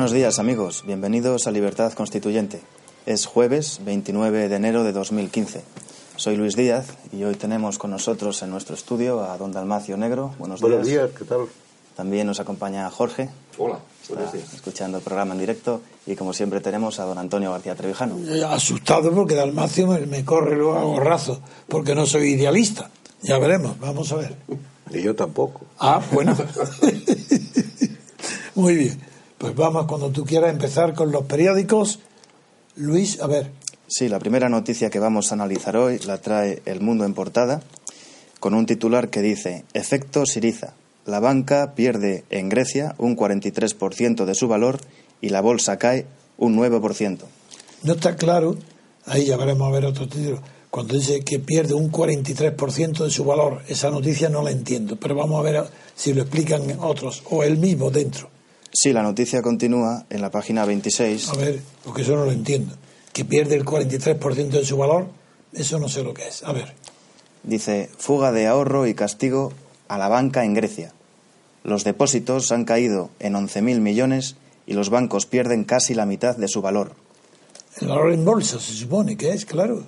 Buenos días amigos, bienvenidos a Libertad Constituyente. Es jueves 29 de enero de 2015. Soy Luis Díaz y hoy tenemos con nosotros en nuestro estudio a don Dalmacio Negro. Buenos, Buenos días, ¿qué tal? También nos acompaña Jorge. Hola, Está buenos días. escuchando el programa en directo y como siempre tenemos a don Antonio García Trevijano. Eh, asustado porque Dalmacio me, me corre luego a gorrazo, porque no soy idealista. Ya veremos, vamos a ver. Y yo tampoco. Ah, bueno. Muy bien. Pues vamos cuando tú quieras empezar con los periódicos. Luis, a ver. Sí, la primera noticia que vamos a analizar hoy la trae El Mundo en portada con un titular que dice Efecto Siriza. La banca pierde en Grecia un 43% de su valor y la bolsa cae un 9%. No está claro, ahí ya veremos a ver otro título. Cuando dice que pierde un 43% de su valor, esa noticia no la entiendo, pero vamos a ver si lo explican otros o él mismo dentro. Sí, la noticia continúa en la página 26. A ver, porque eso no lo entiendo. Que pierde el 43% de su valor, eso no sé lo que es. A ver. Dice, fuga de ahorro y castigo a la banca en Grecia. Los depósitos han caído en 11.000 millones y los bancos pierden casi la mitad de su valor. El valor en bolsa se supone que es, claro.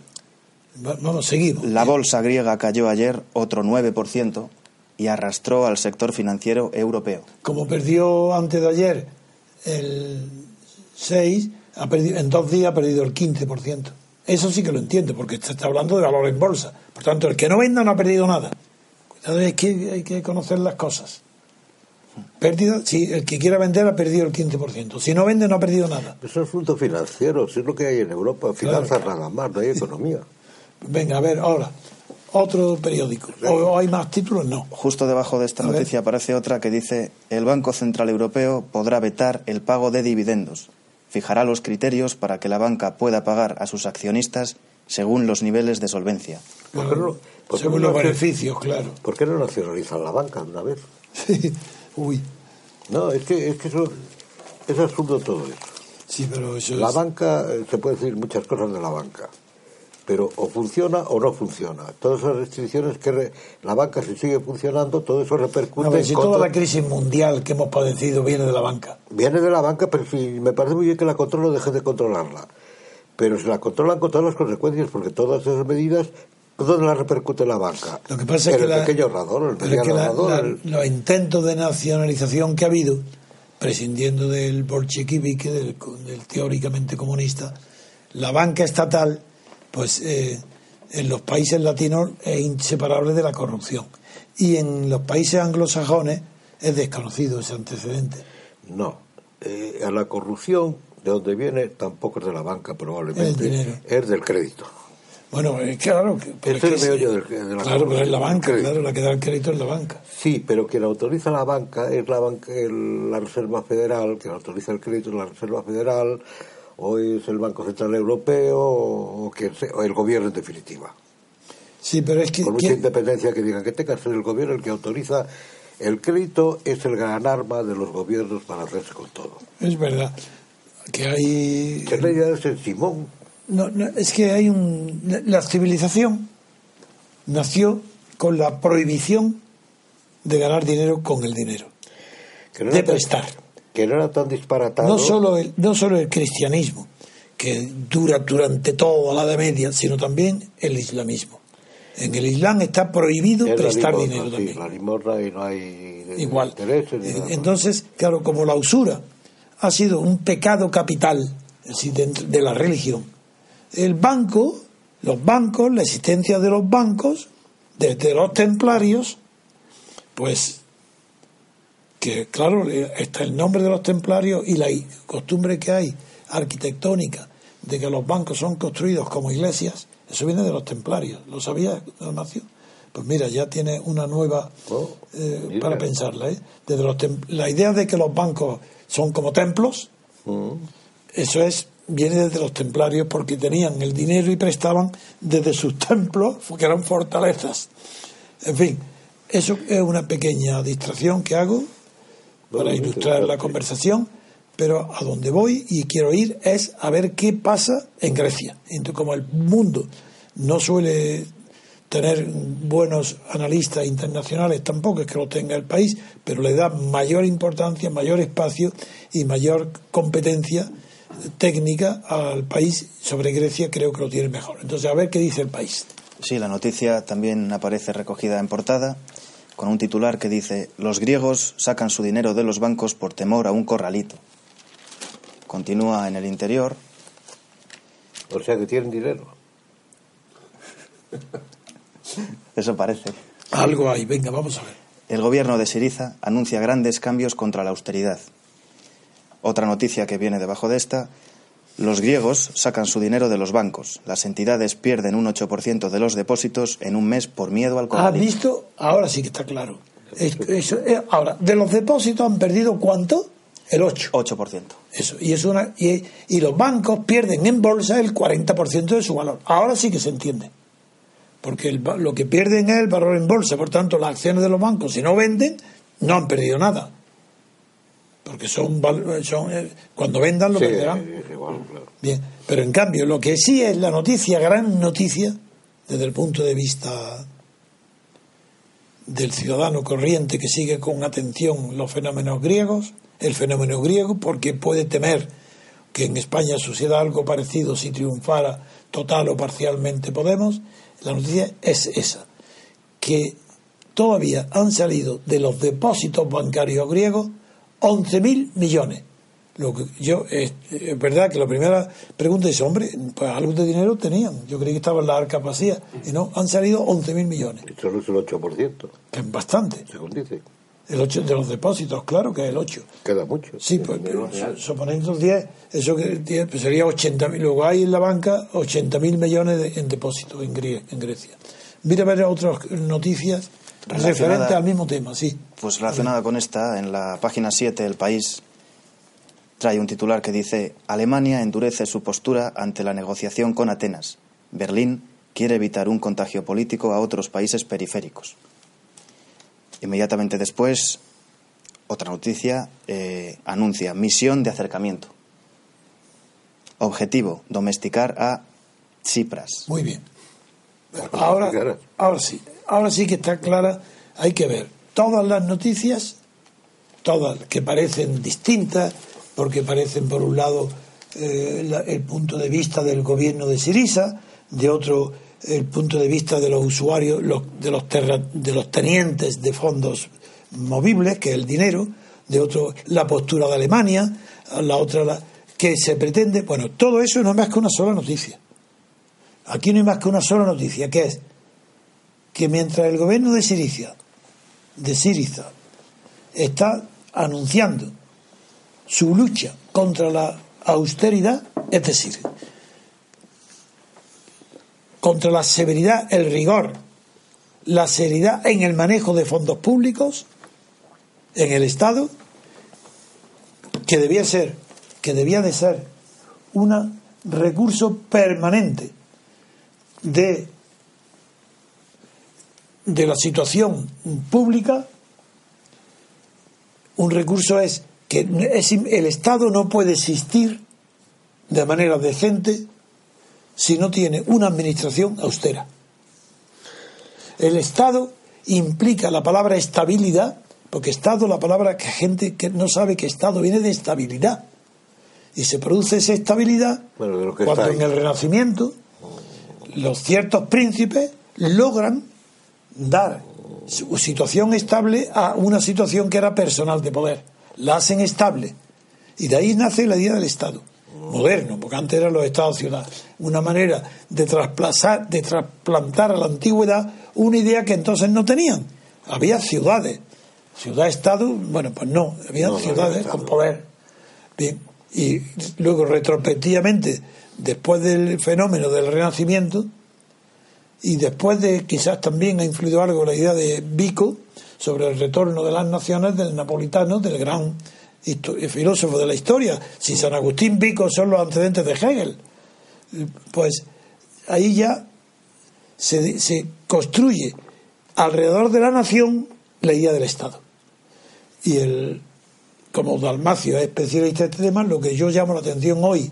Va- Vamos, seguimos. La bolsa griega cayó ayer otro 9% y arrastró al sector financiero europeo. Como perdió antes de ayer el 6, ha perdido, en dos días ha perdido el 15%. Eso sí que lo entiendo, porque se está hablando de valor en bolsa. Por tanto, el que no venda no ha perdido nada. Cuidado, es que hay que conocer las cosas. Pérdida, sí, el que quiera vender ha perdido el 15%. Si no vende, no ha perdido nada. Eso es asunto financiero, si es lo que hay en Europa. Finanzas nada más, no hay economía. Venga, a ver, ahora, otro periódico. ¿O, o hay más títulos? No. Justo debajo de esta A ver. noticia aparece otra que dice, el Banco Central Europeo podrá vetar el pago de dividendos. Fijará los criterios para que la banca pueda pagar a sus accionistas según los niveles de solvencia. ¿Por qué no, por qué Según no los beneficios, claro. ¿Por qué no nacionalizan la banca una vez? Uy, No, es que, es que eso es absurdo todo eso. sí, pero eso La es... banca, eh, se puede decir muchas cosas de la banca, pero o funciona o no funciona. Todas esas restricciones que re- la banca si sigue funcionando, todo eso repercute A ver, si contra- toda la crisis mundial que hemos padecido viene de la banca. Viene de la banca, pero sí, me parece muy bien que la controle o deje de controlarla. Pero si la controlan con todas las consecuencias, porque todas esas medidas, ¿dónde las repercute la banca? Lo que pasa es que el la- pequeño el que la- la- el- los intentos de nacionalización que ha habido, prescindiendo del bolchevique, del, del teóricamente comunista, la banca estatal, pues eh, en los países latinos es inseparable de la corrupción. Y en los países anglosajones es desconocido ese antecedente. No. Eh, a la corrupción, de donde viene, tampoco es de la banca, probablemente. dinero. Es del crédito. Bueno, eh, claro, pero Ese es meollo del- de la claro, pero es la banca, claro, la que da el crédito es la banca. Sí, pero quien autoriza la banca es la banca, el- la Reserva Federal, quien autoriza el crédito es la Reserva Federal, o es el Banco Central Europeo, o, quien sea, o el gobierno en definitiva. Sí, pero es que... Por mucha ¿quién- independencia que digan que tenga que ser el gobierno el que autoriza el crédito, es el gran arma de los gobiernos para hacerse con todo. Es verdad que hay... Que es Saint Simón. No, no, es que hay un... La, civilización nació con la prohibición de ganar dinero con el dinero, Que no de prestar. Que no era tan disparatado. No solo, el, no solo el cristianismo, que dura durante toda la Edad Media, sino también el islamismo. En el Islam está prohibido es prestar limosna, dinero sí, también. la limosna y no hay Igual. ni nada. Entonces, claro, como la usura ha sido un pecado capital de la religión. El banco, los bancos, la existencia de los bancos, desde los templarios, pues que claro, está el nombre de los templarios y la costumbre que hay arquitectónica de que los bancos son construidos como iglesias, eso viene de los templarios. ¿Lo sabía, Dalmacio? Pues mira, ya tiene una nueva Oh, eh, para pensarla. ¿eh? Desde los la idea de que los bancos son como templos, Mm. eso es viene desde los templarios porque tenían el dinero y prestaban desde sus templos, que eran fortalezas. En fin, eso es una pequeña distracción que hago para ilustrar la conversación, pero a donde voy y quiero ir es a ver qué pasa en Grecia. Entonces, como el mundo no suele tener buenos analistas internacionales, tampoco es que lo tenga el país, pero le da mayor importancia, mayor espacio y mayor competencia técnica al país sobre Grecia, creo que lo tiene mejor. Entonces, a ver qué dice el país. Sí, la noticia también aparece recogida en portada con un titular que dice Los griegos sacan su dinero de los bancos por temor a un corralito. Continúa en el interior. O sea que tienen dinero. Eso parece. Algo hay, venga, vamos a ver. El gobierno de Siriza anuncia grandes cambios contra la austeridad. Otra noticia que viene debajo de esta, los griegos sacan su dinero de los bancos. Las entidades pierden un 8% de los depósitos en un mes por miedo al ¿Has corralito. visto? Ahora sí que está claro. Es- eh, ahora, de los depósitos han perdido cuánto? El 8. 8%. Eso, y, es una, y, y los bancos pierden en bolsa el 40% de su valor. Ahora sí que se entiende. Porque el lo que pierden es el valor en bolsa. Por tanto, las acciones de los bancos, si no venden, no han perdido nada. Porque son, son eh, cuando vendan lo Sí, igual, claro. Bien, pero en cambio, lo que sí es la noticia, gran noticia, desde el punto de vista del ciudadano corriente que sigue con atención los fenómenos griegos, el fenómeno griego, porque puede temer que en España suceda algo parecido si triunfara total o parcialmente Podemos, la noticia es esa, que todavía han salido de los depósitos bancarios griegos 11.000 millones. Lo que yo es, es verdad que la primera pregunta es, hombre, pues algo de dinero tenían. Yo creí que estaban las arcas vacías. Y no, han salido 11.000 millones, Y solo es el 8%, que es bastante. según dice. El 8 de los depósitos, claro que es el 8. Queda mucho. Sí, pues, pero suponiendo 10, eso que 10, pues sería 80.000. Luego hay en la banca 80.000 millones de- en depósitos en, Grie- en Grecia. Mira a ver otras noticias Relacionada- referentes al mismo tema, sí. Pues relacionada con esta, en la página 7 del país trae un titular que dice Alemania endurece su postura ante la negociación con Atenas. Berlín quiere evitar un contagio político a otros países periféricos. Inmediatamente después, otra noticia eh, anuncia misión de acercamiento. Objetivo, domesticar a Tsipras. Muy bien. Ahora, Claro. ahora sí, ahora sí que está clara. Hay que ver todas las noticias, todas que parecen distintas, porque parecen por un lado eh, la- el punto de vista del gobierno de Sirisa, de otro el punto de vista de los usuarios, los- de los terra- de los tenientes de fondos movibles, que es el dinero, de otro la postura de Alemania, la otra la que se pretende, bueno, todo eso no es más que una sola noticia. Aquí no hay más que una sola noticia, que es que mientras el gobierno de Siriza, de Siriza está anunciando su lucha contra la austeridad, es decir, contra la severidad, el rigor, la seriedad en el manejo de fondos públicos en el Estado, que debía ser, que debía de ser un recurso permanente de, de la situación pública, un recurso es que es, el Estado no puede existir de manera decente si no tiene una administración austera. El Estado implica la palabra estabilidad, porque Estado, la palabra que gente que no sabe que Estado viene de estabilidad. Y se produce esa estabilidad Bueno, cuando en el Renacimiento los ciertos príncipes logran dar su situación estable a una situación que era personal de poder. La hacen estable. Y de ahí nace la idea del Estado. moderno, porque antes eran los estados-ciudad. Una manera de trasplazar, de trasplantar a la antigüedad una idea que entonces no tenían. Había ciudades, ciudad-estado, bueno, pues no, había No, ciudades con poder. Bien, y luego retrospectivamente, después del fenómeno del Renacimiento, y después de quizás también ha influido algo la idea de Vico sobre el retorno de las naciones del napolitano, del gran histo- filósofo de la historia. Si San Agustín Vico son los antecedentes de Hegel, pues ahí ya se, se construye alrededor de la nación la idea del Estado. Y el, como Dalmacio es especialista en este tema, lo que yo llamo la atención hoy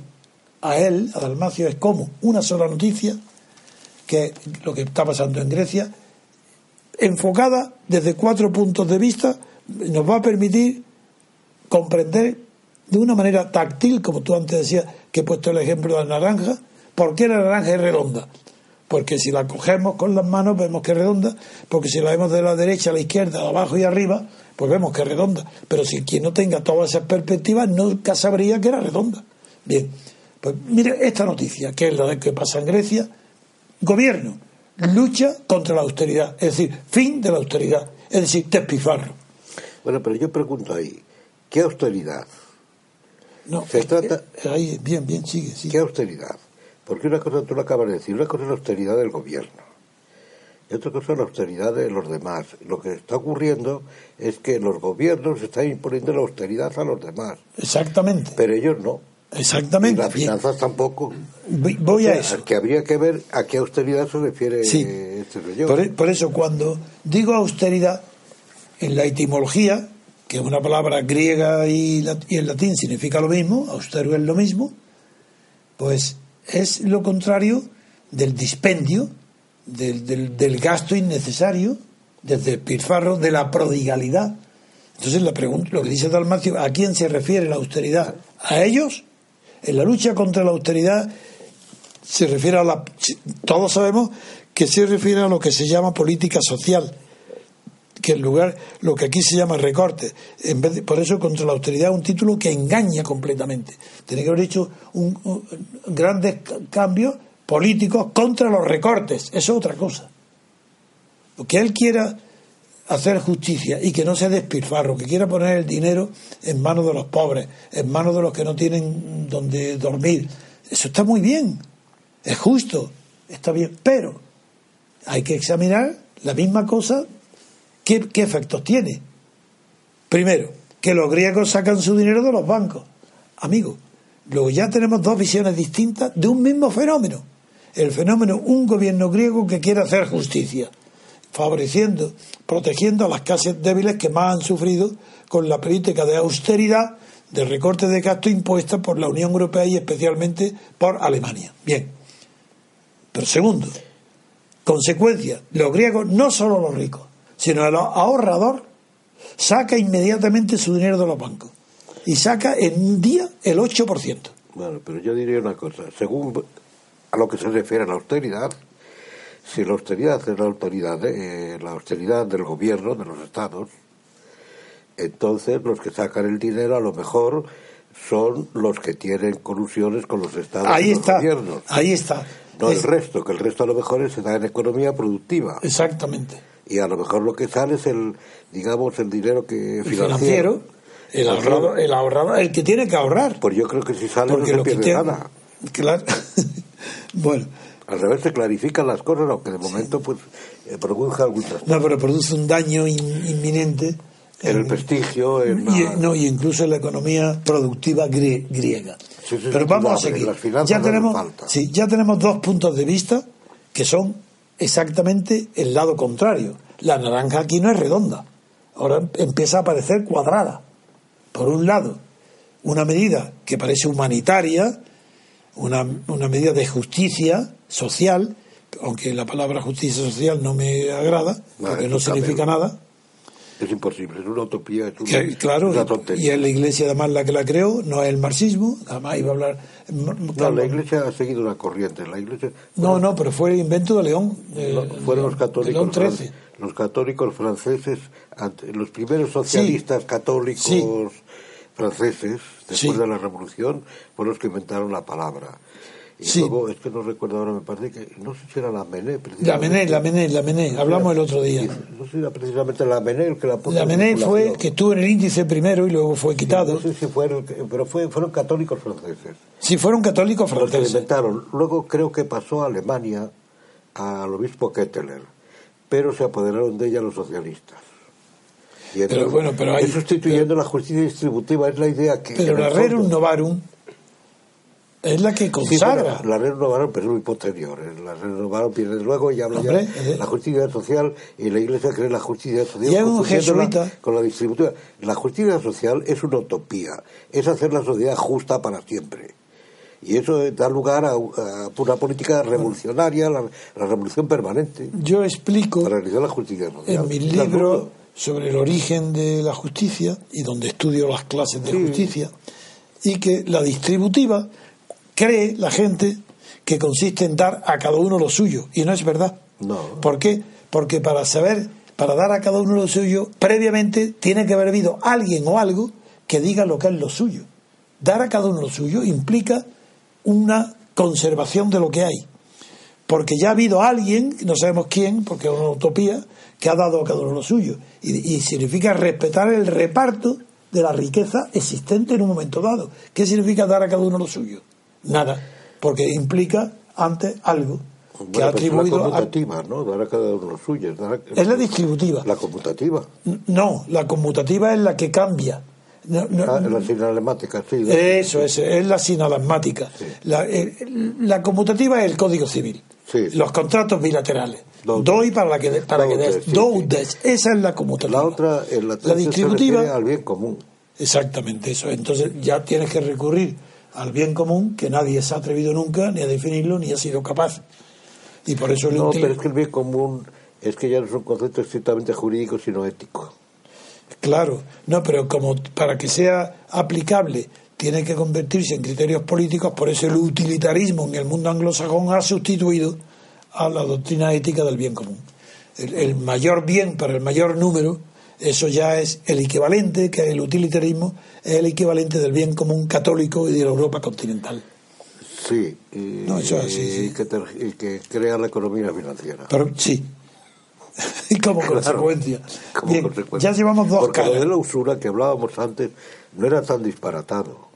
a él, a Dalmacio, es como una sola noticia, que es lo que está pasando en Grecia, enfocada desde cuatro puntos de vista, nos va a permitir comprender de una manera táctil, como tú antes decías, que he puesto el ejemplo de la naranja, ¿por qué la naranja es redonda? Porque si la cogemos con las manos vemos que es redonda, porque si la vemos de la derecha a la izquierda, abajo y arriba, pues vemos que es redonda. Pero si quien no tenga todas esas perspectivas nunca sabría que era redonda. Bien, pues mire esta noticia, que es la de que pasa en Grecia. Gobierno lucha contra la austeridad, es decir, fin de la austeridad, es decir, despilfarro. Bueno, pero yo pregunto ahí, ¿qué austeridad? No, Se que- trata- ahí, bien, bien, sigue, sigue. ¿Qué austeridad? Porque una cosa tú lo acabas de decir, una cosa es la austeridad del gobierno y otra cosa es la austeridad de los demás. Lo que está ocurriendo es que los gobiernos están imponiendo la austeridad a los demás, Exactamente, pero ellos no. Y exactamente. las bien. finanzas tampoco. Voy- O a sea, eso. Que habría que ver a qué austeridad se refiere Sí. este señor. Por, por eso cuando digo austeridad, en la etimología, que es una palabra griega y, lat- y en latín significa lo mismo, austero es lo mismo, pues es lo contrario del dispendio, del, del- del gasto innecesario, del despilfarro, de la prodigalidad. Entonces la pregunta, lo que dice Dalmacio, ¿a quién se refiere la austeridad? ¿A ellos? En la lucha contra la austeridad se refiere a la. Todos sabemos que se refiere a lo que se llama política social, que en lugar, lo que aquí se llama recorte. En vez de- por eso, contra la austeridad es un título que engaña completamente. Tiene que haber hecho un, grandes ca- cambios políticos contra los recortes. Eso es otra cosa. Lo que él quiera hacer justicia y que no sea despilfarro, que quiera poner el dinero en manos de los pobres, en manos de los que no tienen donde dormir. Eso está muy bien, es justo, está bien, pero hay que examinar la misma cosa, qué, efectos tiene. Primero, que los griegos sacan su dinero de los bancos. Amigo, luego ya tenemos dos visiones distintas de un mismo fenómeno. El fenómeno, un gobierno griego que quiere hacer justicia, favoreciendo, protegiendo a las clases débiles que más han sufrido con la política de austeridad, de recorte de gasto impuesta por la Unión Europea y especialmente por Alemania. Bien. Pero segundo, consecuencia, los griegos, no solo los ricos, sino el ahorrador, saca inmediatamente su dinero de los bancos y saca en un día el 8%. Bueno, pero yo diría una cosa, según a lo que se refiere a la austeridad, si la austeridad es la autoridad, eh, la austeridad del gobierno, de los estados, entonces los que sacan el dinero a lo mejor son los que tienen colusiones con los estados Ahí y los está, gobiernos. ahí está. No Es- el resto, que el resto a lo mejor se da en economía productiva. Exactamente. Y a lo mejor lo que sale es el, digamos, el dinero que El financiero, el ahorrador, el ahorrador, el que tiene que ahorrar. Pues yo creo que si sale Porque no se que pierde tiene- nada. Claro. bueno, Al revés, se clarifican las cosas, aunque de momento pues eh, produzca algún trastorno. no, pero produce un daño in- inminente. En el prestigio, en y, la- no, y incluso en la economía productiva grie- griega. Sí, sí, Pero vamos a seguir. Ya tenemos, ya tenemos dos puntos de vista que son exactamente el lado contrario. La naranja aquí no es redonda. Ahora empieza a parecer cuadrada. Por un lado, una medida que parece humanitaria, una, una medida de justicia social, aunque la palabra justicia social no me agrada, porque no significa nada. Es imposible, es una utopía, es una, Que, claro, una y tontería. es la iglesia además la que la creó, no es el marxismo, jamás iba a hablar. No, la iglesia ha seguido una corriente. La iglesia, No, no, pero fue el invento de León. no, fueron los católicos, León XIII. los católicos franceses, los primeros socialistas católicos Sí. franceses, después Sí. de la revolución, fueron los que inventaron la palabra. Y Sí. luego, es que no recuerdo ahora, me parece que, no sé si era la Mené, La Mené, la Mené, la Mené, hablamos el otro día. No sé si era precisamente la Mené el que la puso La en Mené fue que estuvo en el índice primero y luego fue quitado. No sé si fueron, pero fue, fueron católicos franceses. Si fueron católicos Los que franceses. inventaron. Luego creo que pasó a Alemania al obispo Ketteler, pero se apoderaron de ella los socialistas. Y entonces, bueno, pero hay- es sustituyendo la justicia distributiva, es la idea que... Pero la Rerum Novarum es la que Sí, consagra. bueno, la Rerum Novarum, pero es muy posterior. ¿eh? La Rerum Novarum viene luego y habla Hombre, ya eh. la justicia social y la Iglesia cree la justicia social un jesuita. con la distributiva. La justicia social es una utopía, es hacer la sociedad justa para siempre. Y eso da lugar a, a una política revolucionaria, la, la revolución permanente, Yo explico para realizar la justicia social. en mi libro sobre el origen de la justicia y donde estudio las clases de justicia y que la distributiva cree la gente que consiste en dar a cada uno lo suyo y no es verdad. No. ¿Por qué? Porque para saber, para dar a cada uno lo suyo, previamente tiene que haber habido alguien o algo que diga lo que es lo suyo. Dar a cada uno lo suyo implica una conservación de lo que hay. Porque ya ha habido alguien, no sabemos quién, porque es una utopía, que ha dado a cada uno lo suyo. Y, y significa respetar el reparto de la riqueza existente en un momento dado. ¿Qué significa dar a cada uno lo suyo? Nada, porque implica antes algo que ha pues es la atribuido a, ¿no? Dar a cada uno suyo. es la distributiva. La conmutativa. No, la conmutativa es la que cambia. No, no, Ah, la sinalemática, sí. Eso es, es la sinalagmática. La, el- la conmutativa es el código civil. Sí. Los contratos bilaterales. Do- Doy para, la que, de- para que des. sí, Do sí. des. Esa es la conmutativa. La otra, en la, La distributiva. al bien común. Exactamente eso. Entonces ya tienes que recurrir al bien común que nadie se ha atrevido nunca ni a definirlo ni ha sido capaz. Y por eso No, útil- pero es que el bien común es que ya no es un concepto estrictamente jurídico, sino ético. Claro, no, pero como para que sea aplicable tiene que convertirse en criterios políticos, por eso el utilitarismo en el mundo anglosajón ha sustituido a la doctrina ética del bien común. El, el mayor bien para el mayor número, eso ya es el equivalente, que el utilitarismo es el equivalente del bien común católico y de la Europa continental. Sí, y, No, eso sí. que, ter- y que crea la economía financiera. Pero sí. y como Claro, consecuencia. como Bien, consecuencia. ya llevamos dos Porque lo caras. de la usura que hablábamos antes no era tan disparatado.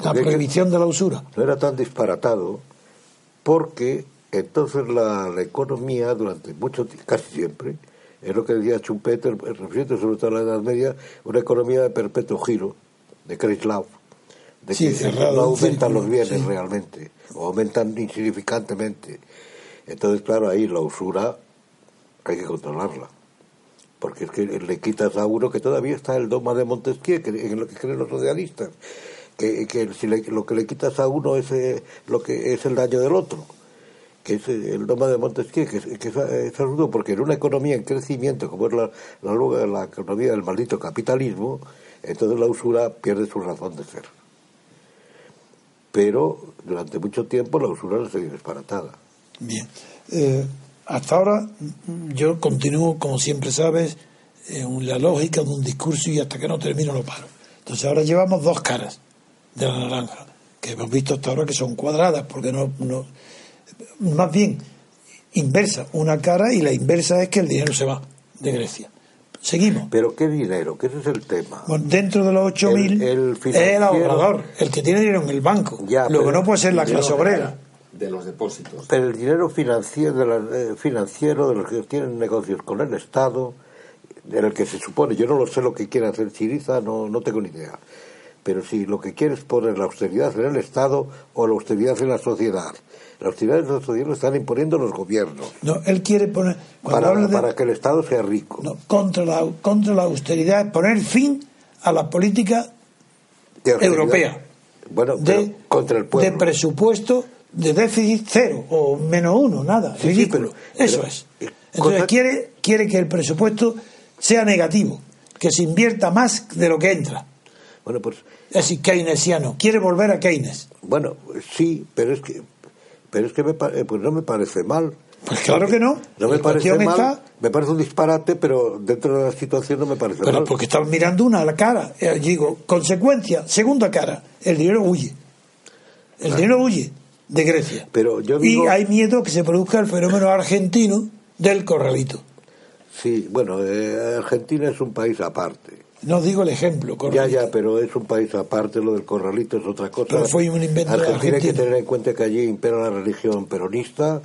La prohibición de la usura. no era tan disparatado porque entonces la, la economía durante mucho tiempo, casi siempre, es lo que decía Schumpeter, refiriéndose sobre todo a la Edad Media, una economía de perpetuo giro, de Kreislauf, de Sí, que cerrado, no aumentan círculo, los bienes sí. realmente, o aumentan insignificantemente. Entonces, claro, ahí la usura hay que controlarla. Porque es que le quitas a uno que todavía está el dogma de Montesquieu, que, en lo que creen los socialistas, que, que si le- lo que le quitas a uno es eh, lo que es el daño del otro, que es eh, el dogma de Montesquieu, que, es, que es, porque en una economía en crecimiento, como es la, la, la economía del maldito capitalismo, entonces la usura pierde su razón de ser. Pero durante mucho tiempo la usura se dio disparatada. Bien. Eh, hasta ahora yo continúo, como siempre sabes, en la lógica de un discurso y hasta que no termino lo paro. Entonces ahora llevamos dos caras de la naranja, que hemos visto hasta ahora que son cuadradas, porque no más bien inversa, una cara y la inversa es que el dinero se va de Grecia. Seguimos. Pero ¿qué dinero? Que ese es el tema. Bueno, dentro de los 8.000 El- el es el ahorrador, el que tiene dinero en el banco. Ya, Lo que no puede ser la clase obrera. De los depósitos. Pero el dinero financiero de, la- eh, financiero de los que tienen negocios con el Estado, en el que se supone, yo no lo sé lo que quiere hacer Chiriza, no, no tengo ni idea. Pero si lo que quiere es poner la austeridad en el Estado o la austeridad en la sociedad. La austeridad en la sociedad lo están imponiendo los gobiernos No, él quiere poner. Para, de- para que el Estado sea rico. No, contra la, contra la austeridad poner fin a la política De europea Bueno, de, contra el de pueblo. presupuesto de déficit cero o menos uno, nada, Sí, sí, ridículo. pero- Eso pero, es. eh, Entonces cosa- quiere, quiere que el presupuesto sea negativo, que se invierta más de lo que entra. Bueno, pues Es decir, keynesiano. Quiere volver a Keynes. Bueno, sí, pero es que, pero es que me eh, pues no me parece mal. Pues claro que no. No me parece mal, está- me parece un disparate, pero dentro de la situación no me parece Pero mal. porque están mirando una a la cara. Eh, digo, consecuencia, segunda cara, el dinero huye. El dinero huye de Grecia. Pero yo y hay miedo que se produzca el fenómeno argentino del corralito. Sí, bueno, eh, Argentina es un país aparte. No digo el ejemplo, Ya, corralito. ya, pero es un país aparte, lo del corralito es otra cosa. Pero fue un invento de Argentina hay que Argentina. tener en cuenta que allí impera la religión peronista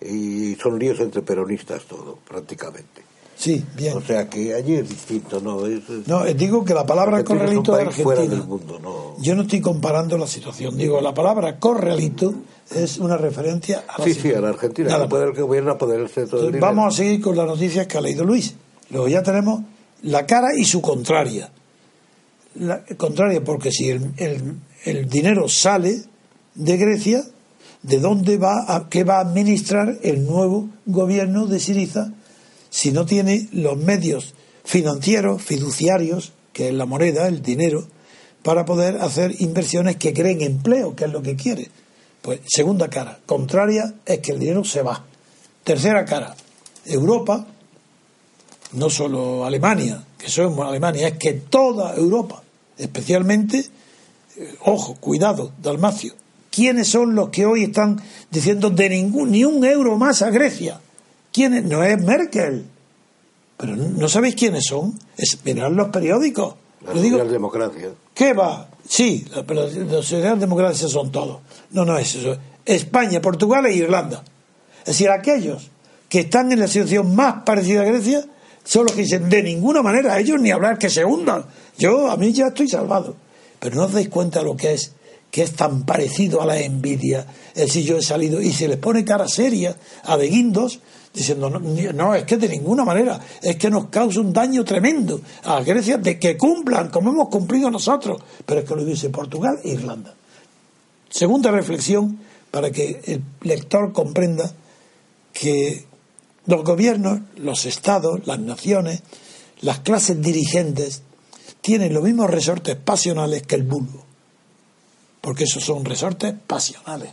y son líos entre peronistas todo, prácticamente. Sí, bien. O sea que allí es distinto, ¿no? Es, es- No, eh, digo que la palabra Argentina corralito de país fuera Argentina. del mundo, no. Yo no estoy comparando la situación. Digo, la palabra corralito es una referencia a la Sí, sí, a la Argentina, Nada que puede el gobierno todo el Entonces, dinero. vamos a seguir con las noticias que ha leído Luis. Luego ya tenemos la cara y su contraria. La contraria, porque si el, el- el dinero sale de Grecia, ¿de dónde va a, qué va a administrar el nuevo gobierno de Siriza si no tiene los medios financieros, fiduciarios, que es la moneda, el dinero, para poder hacer inversiones que creen empleo, que es lo que quiere? Pues segunda cara, contraria es que el dinero se va. Tercera cara, Europa, no solo Alemania, que somos Alemania, es que toda Europa, especialmente, eh, ojo, cuidado, Dalmacio, ¿quiénes son los que hoy están diciendo de ningún, ni un euro más a Grecia? ¿Quiénes? No es Merkel. Pero no, ¿no sabéis quiénes son? Es mirar los periódicos. La socialdemocracia. ¿Qué va? Sí, la- pero los socialdemócratas son todos. No, no es eso. España, Portugal e Irlanda. Es decir, aquellos que están en la situación más parecida a Grecia son los que dicen de ninguna manera ellos ni hablar que se hundan. Yo, a mí ya estoy salvado. Pero no os dais cuenta lo que es, que es tan parecido a la envidia. Es decir, yo he salido y se les pone cara seria a de guindos diciendo, no, no, es que de ninguna manera, es que nos causa un daño tremendo a Grecia de que cumplan como hemos cumplido nosotros. Pero es que lo dice Portugal e Irlanda. Segunda reflexión para que el lector comprenda que los gobiernos, los estados, las naciones, las clases dirigentes tienen los mismos resortes pasionales que el vulgo. Porque esos son resortes pasionales.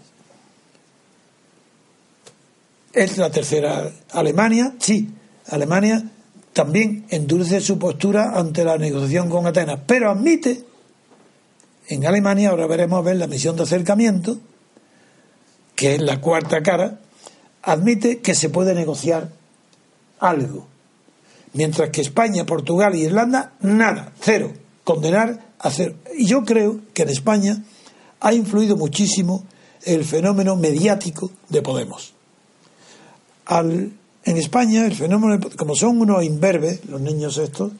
Es la tercera. Alemania, sí. Alemania también endurece su postura ante la negociación con Atenas, pero admite, en Alemania, ahora veremos a ver la misión de acercamiento, que es la cuarta cara, admite que se puede negociar algo. Mientras que España, Portugal y Irlanda, nada, cero. Condenar a cero. Y yo creo que en España ha influido muchísimo el fenómeno mediático de Podemos. Al, en España, el fenómeno, como son unos imberbes, los niños estos,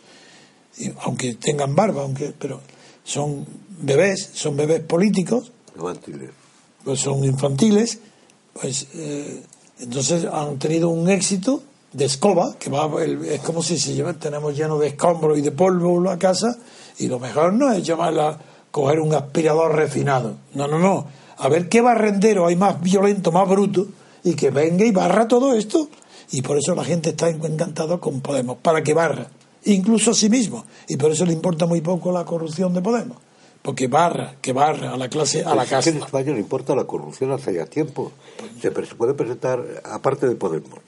aunque tengan barba, aunque, pero son bebés, son bebés políticos, Infantiles. pues son infantiles, pues eh, entonces han tenido un éxito de escoba, que va, es como si se lleva, tenemos lleno de escombros y de polvo la casa, y lo mejor no es llamarla, coger un aspirador refinado. No, no, no. A ver qué barrendero hay más violento, más bruto, y que venga y barra todo esto. Y por eso la gente está encantada con Podemos, para que barra, incluso a sí mismo. Y por eso le importa muy poco la corrupción de Podemos. Porque barra, que barra a la clase, a la Es que casa. en España no importa la corrupción hace ya tiempo. Se, puede presentar, aparte de Podemos,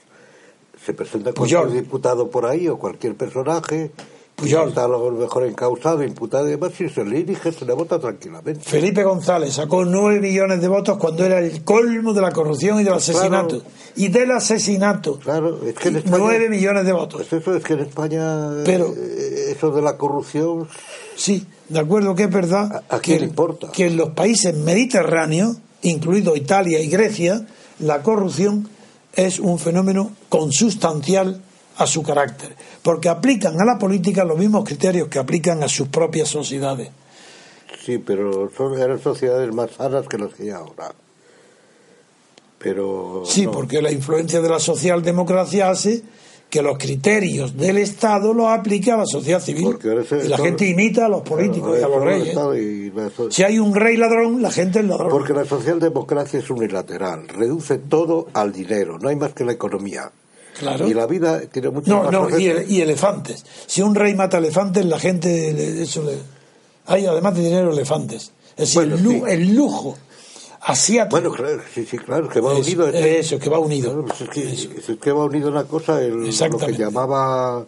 se presenta cualquier diputado por ahí o cualquier personaje. Puyol. Está a lo mejor encausado, imputado y demás, si se le dirige, se le vota tranquilamente. Felipe González sacó nueve millones de votos cuando era el colmo de la corrupción y del asesinato. Claro. Y del asesinato. Claro, es que en España. Nueve millones de votos. Pues eso es que en España. Pero- eh, eso de la corrupción. Sí, de acuerdo que es verdad ¿A- a que, quién le importa? que en los países mediterráneos, incluido Italia y Grecia, la corrupción es un fenómeno consustancial a su carácter, porque aplican a la política los mismos criterios que aplican a sus propias sociedades. Sí, pero son, eran sociedades más sanas que las que hay ahora. Pero. Sí, no. porque la influencia de la socialdemocracia hace que los criterios del Estado los aplique a la sociedad civil. Y la gente imita a los políticos y a los reyes. So- Si hay un rey ladrón, la gente es ladrón. Porque la socialdemocracia es unilateral, reduce todo al dinero, no hay más que la economía. Claro. Y la vida tiene mucho No, más no, y, y elefantes. Si un rey mata elefantes, la gente, le- eso le... Hay además de dinero elefantes. Es decir, Bueno, el, sí. el lujo. Asiático. Bueno, claro, sí, sí, claro, que va Eso, unido. en- eso, que va unido. Claro, pues es, que, es que va unido una cosa, el, lo que llamaba,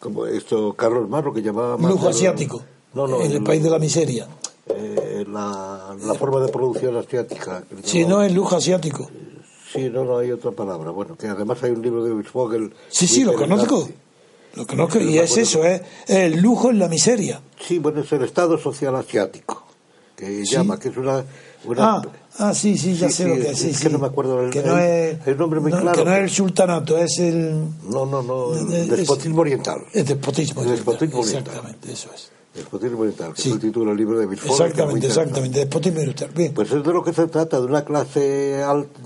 como esto, Carlos Mar, lo que llamaba... Lujo el- asiático. No, no, en el, el- país de la miseria. eh, la, la forma de producción asiática. Si no es lujo asiático. Sí, no, no hay otra palabra. Bueno, que además hay un libro de Vogel. Sí, sí, lo conozco. Lo conozco. Y es eso, es el lujo en la miseria. Sí, bueno, es el Estado Social Asiático, que Sí. llama, que es una... una- Ah, ah, sí, sí, ya Sí, sé sí, lo que es- es. Sí, es que no me acuerdo el- que no es, el nombre muy no, claro, Que no es el sultanato, es el, No, no, no, el Es- despotismo oriental. el despotismo. El despotismo oriental. Exactamente, eso es. Despotismo oriental, que es el título del libro de Vogel. Exactamente, exactamente. Despotismo oriental. Bien. Pues es de lo que se trata, de una clase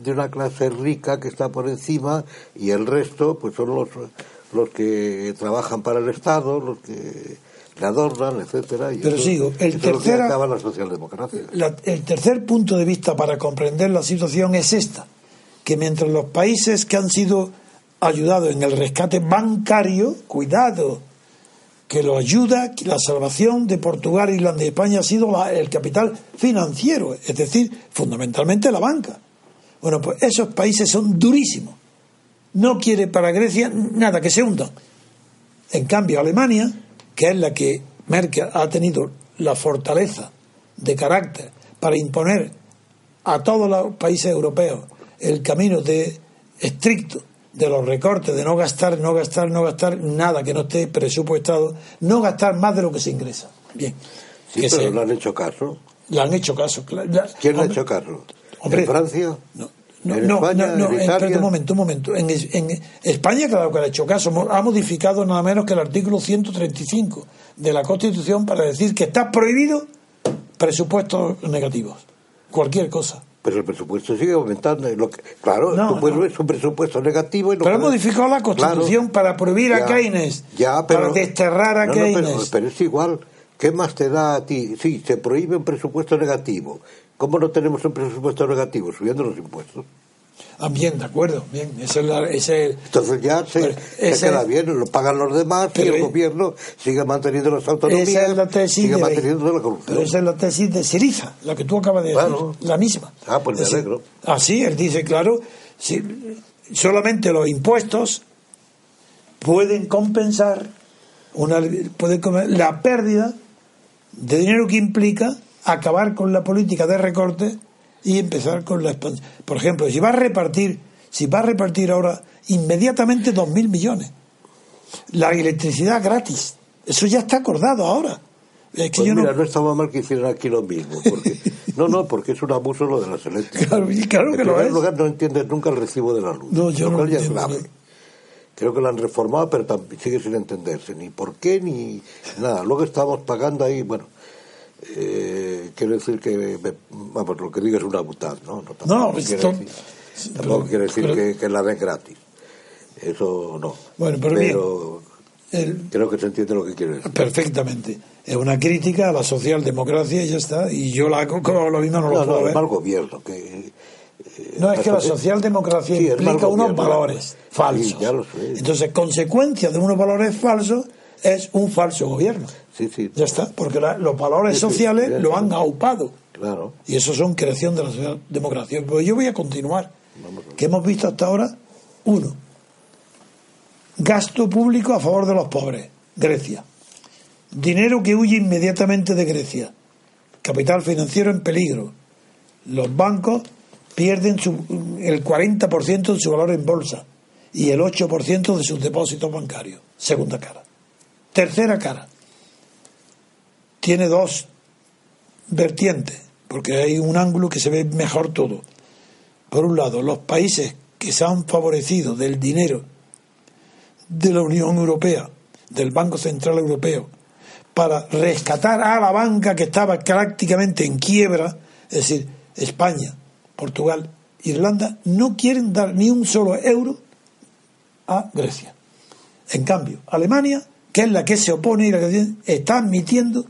de una clase rica que está por encima y el resto pues son los los que trabajan para el Estado, los que le adornan, etcétera. Y Pero eso- sigo, el tercera- acaba la socialdemocracia. La- el tercer punto de vista para comprender la situación es esta, que mientras los países que han sido ayudados en el rescate bancario, cuidado, que lo ayuda, que la salvación de Portugal, Irlanda y España ha sido la- el capital financiero, es decir, fundamentalmente la banca. Bueno, pues esos países son durísimos. No quiere para Grecia nada, que se hundan. En cambio, Alemania, que es la que Merkel ha tenido la fortaleza de carácter para imponer a todos los países europeos el camino de estricto de los recortes, de no gastar, no gastar, no gastar nada que no esté presupuestado, no gastar más de lo que se ingresa. Bien. Sí, Que pero se- no han hecho caso. le han hecho caso. la- ¿Quién le ha hecho caso? ¿En Francia? No, no, ¿En no, España? no, no, ¿En espérate Italia? un momento, un momento. En, en España, claro que le ha hecho caso, ha modificado nada menos que el artículo 135 de la Constitución para decir que está prohibido presupuestos negativos. Cualquier cosa. Pero el presupuesto sigue aumentando. Lo que, claro, No, tú puedes no. ver un presupuesto negativo y no Pero ha modificado la Constitución Claro. para prohibir a Keynes, ya, pero- para desterrar a Keynes. pero, pero es igual. ¿Qué más te da a ti? Sí, se prohíbe un presupuesto negativo. ¿Cómo no tenemos un presupuesto negativo? Subiendo los impuestos. Ah, bien, de acuerdo, bien. Ese es, la- ese es- Entonces ya se, Pero se ese- queda bien, lo pagan los demás Pero y el gobierno sigue manteniendo las autonomías, Esa es la tesis sigue de manteniendo la corrupción. Pero esa es la tesis de Siriza, la que tú acabas de decir, Claro. la misma. Ah, pues me decir, alegro. Así, él dice, claro, si, solamente los impuestos pueden compensar una, pueden comer- la pérdida de dinero que implica acabar con la política de recorte y empezar con la expansión. Por ejemplo, si va a repartir, si va a repartir ahora inmediatamente dos mil millones, la electricidad gratis, eso ya está acordado ahora. Es que Pues yo mira, no, no estaba mal que hicieran aquí lo mismo. Porque, no, no, porque es un abuso lo de las eléctricas. Claro, que en lo primer es. lugar, no entiendes nunca el recibo de la luz. No, yo lo no es entiendo, grave. Creo que lo han reformado, pero sigue sin entenderse. Ni por qué, ni nada. Luego estamos pagando ahí, bueno, eh, quiero decir que, me- vamos, lo que digo es una butad, ¿no? No, tampoco No, quiere decir, tampoco pero- quiere decir pero- que, que la den gratis. Eso no. Bueno, pero creo que se entiende lo que quiero decir. perfectamente. Es una crítica a la socialdemocracia y ya está. Y yo la como lo mismo no lo No, puedo no, ver. mal gobierno. Que, eh, No, es que la socia- socialdemocracia Sí, implica unos valores falsos. Entonces, consecuencia de unos valores falsos es un falso gobierno. Sí, sí, Ya está, porque la- los valores Sí, sociales lo han aupado. claro. Y eso son creación de la socialdemocracia. Pues yo voy a continuar. ¿Qué hemos visto hasta ahora? Uno, gasto público a favor de los pobres. Grecia. Dinero que huye inmediatamente de Grecia. Capital financiero en peligro. Los bancos pierden su- el 40% de su valor en bolsa y el 8% de sus depósitos bancarios. Segunda cara. Tercera cara. Tiene dos vertientes, porque hay un ángulo que se ve mejor todo. Por un lado, los países que se han favorecido del dinero de la Unión Europea, del Banco Central Europeo, para rescatar a la banca que estaba prácticamente en quiebra, es decir, España, Portugal, Irlanda, no quieren dar ni un solo euro a Grecia. En cambio, Alemania, que es la que se opone y la que está admitiendo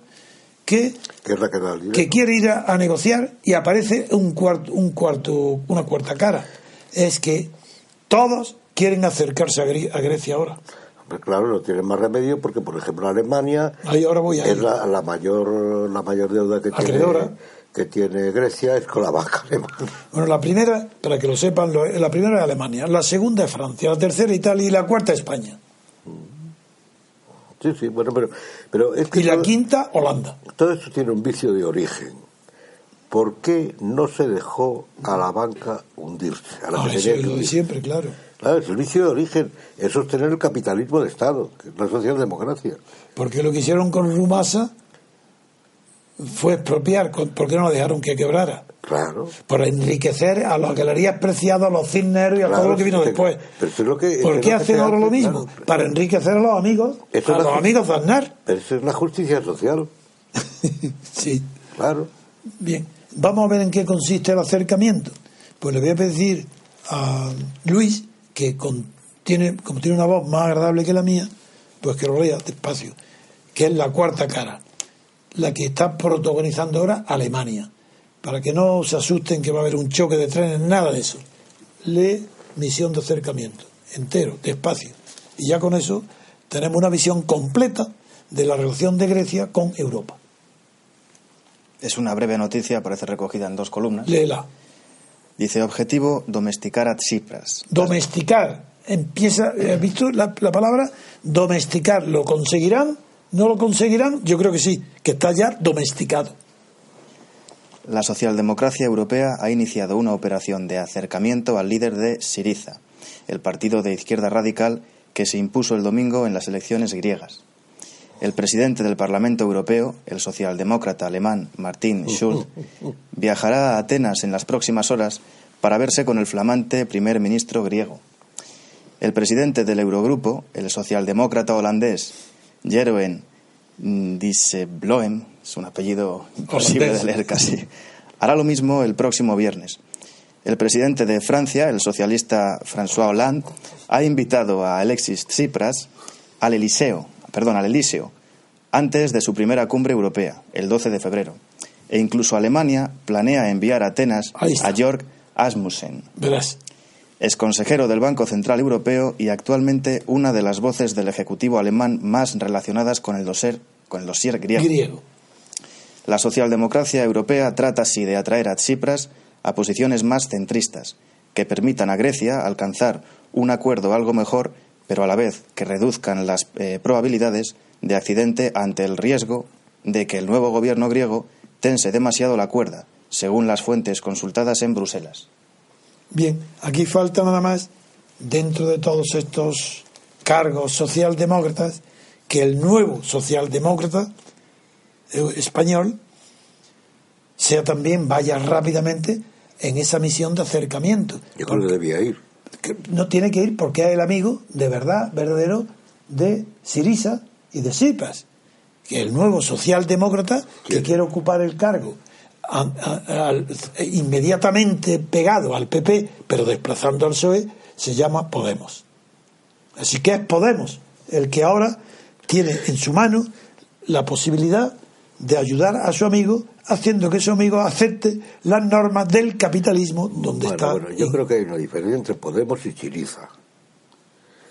que quiere ir a, a negociar y aparece un cuarto, un cuarto, una cuarta cara. Es que todos quieren acercarse a, Gre- a Grecia ahora. Claro, no tienen más remedio porque, por ejemplo, Alemania Ahí ahora voy a es la, la mayor la mayor deuda que tiene, que tiene Grecia es con la banca alemana. Bueno, la primera, para que lo sepan, lo- la primera es Alemania, la segunda es Francia, la tercera Italia y la cuarta España. Sí, sí, bueno, pero, pero es que Y la todo, quinta, Holanda. todo esto tiene un vicio de origen. ¿Por qué no se dejó a la banca hundirse? A la eso tenía es lo de siempre, claro. Claro, es el vicio de origen, es sostener el capitalismo de Estado, que es la socialdemocracia. Porque lo que hicieron con Rumasa fue expropiar, ¿por qué no dejaron que quebrara? Claro. Por enriquecer a las galerías preciadas, a los cisneros y a Claro, todo lo que vino después. pero es lo que- ¿Por qué hacen ahora lo mismo? claro. Para enriquecer a los amigos, Eso a los amigos de Aznar. Pero eso es la justicia social, sí. claro. Bien, vamos a ver en qué consiste el acercamiento. Pues le voy a pedir a Luis, que con- tiene, como tiene una voz más agradable que la mía, pues que lo lea despacio, que es la cuarta cara, la que está protagonizando ahora Alemania, para que no se asusten que va a haber un choque de trenes, nada de eso. Lee misión de acercamiento, entero, despacio. Y ya con eso tenemos una visión completa de la relación de Grecia con Europa. Es una breve noticia, aparece recogida en dos columnas. Léela. Dice, objetivo, domesticar a Tsipras. domesticar. Empieza, ¿has visto la, la palabra? Domesticar. ¿Lo conseguirán? ¿No lo conseguirán? Yo creo que sí, que está ya domesticado. La socialdemocracia europea ha iniciado una operación de acercamiento al líder de Siriza, el partido de izquierda radical que se impuso el domingo en las elecciones griegas. El presidente del Parlamento Europeo, el socialdemócrata alemán Martin Schulz, viajará a Atenas en las próximas horas para verse con el flamante primer ministro griego. El presidente del Eurogrupo, el socialdemócrata holandés Jeroen Dijsselbloem, es un apellido imposible de leer casi, hará lo mismo el próximo viernes. El presidente de Francia, el socialista François Hollande, ha invitado a Alexis Tsipras al Eliseo, perdón, al Elíseo, antes de su primera cumbre europea, el 12 de febrero. E incluso Alemania planea enviar a Atenas a Jörg Asmussen, Verás. Es consejero del Banco Central Europeo y actualmente una de las voces del Ejecutivo alemán más relacionadas con el dossier, con el dossier griego. Griego. La socialdemocracia europea trata así de atraer a Tsipras a posiciones más centristas, que permitan a Grecia alcanzar un acuerdo algo mejor, pero a la vez que reduzcan las eh, probabilidades de accidente ante el riesgo de que el nuevo gobierno griego tense demasiado la cuerda, según las fuentes consultadas en Bruselas. Bien, aquí falta nada más, dentro de todos estos cargos socialdemócratas, que el nuevo socialdemócrata eh, español sea también, vaya rápidamente en esa misión de acercamiento. Yo creo que debía ir. que no tiene que ir porque es el amigo de verdad, verdadero, de Sirisa y de Tsipras, que el nuevo socialdemócrata que quiere ocupar el cargo a- a- al- inmediatamente pegado al PP, pero desplazando al PSOE, se llama Podemos. Así que es Podemos el que ahora tiene en su mano la posibilidad de ayudar a su amigo haciendo que su amigo acepte las normas del capitalismo donde Bueno, está. bueno, yo creo que hay una diferencia entre Podemos y Chiriza.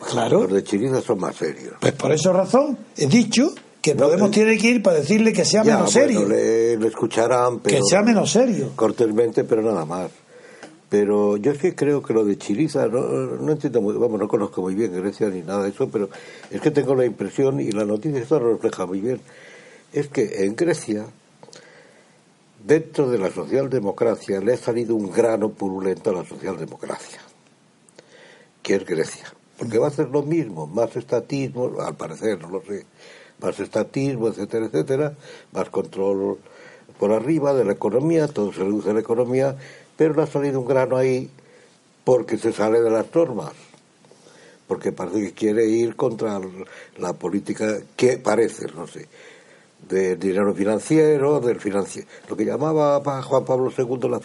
Claro. Los de Chiriza son más serios. Pues por esa razón he dicho que Podemos tiene que ir para decirle que sea Ya, menos bueno, serio. le, le escucharán, pero... Que sea menos serio. Cortésmente, pero nada más. Pero yo es que creo que lo de Chiriza, no, no entiendo muy, vamos, no conozco muy bien Grecia ni nada de eso, pero es que tengo la impresión, y la noticia esto lo refleja muy bien, es que en Grecia, dentro de la socialdemocracia, le ha salido un grano purulento a la socialdemocracia, que es Grecia. Porque va a hacer lo mismo, más estatismo, al parecer, no lo sé, más estatismo, etcétera, etcétera, más control por arriba de la economía, todo se reduce a la economía, pero le ha salido un grano ahí porque se sale de las normas, porque parece que quiere ir contra la política que parece, no sé, del dinero financiero, del financi lo que llamaba Juan Pablo II la,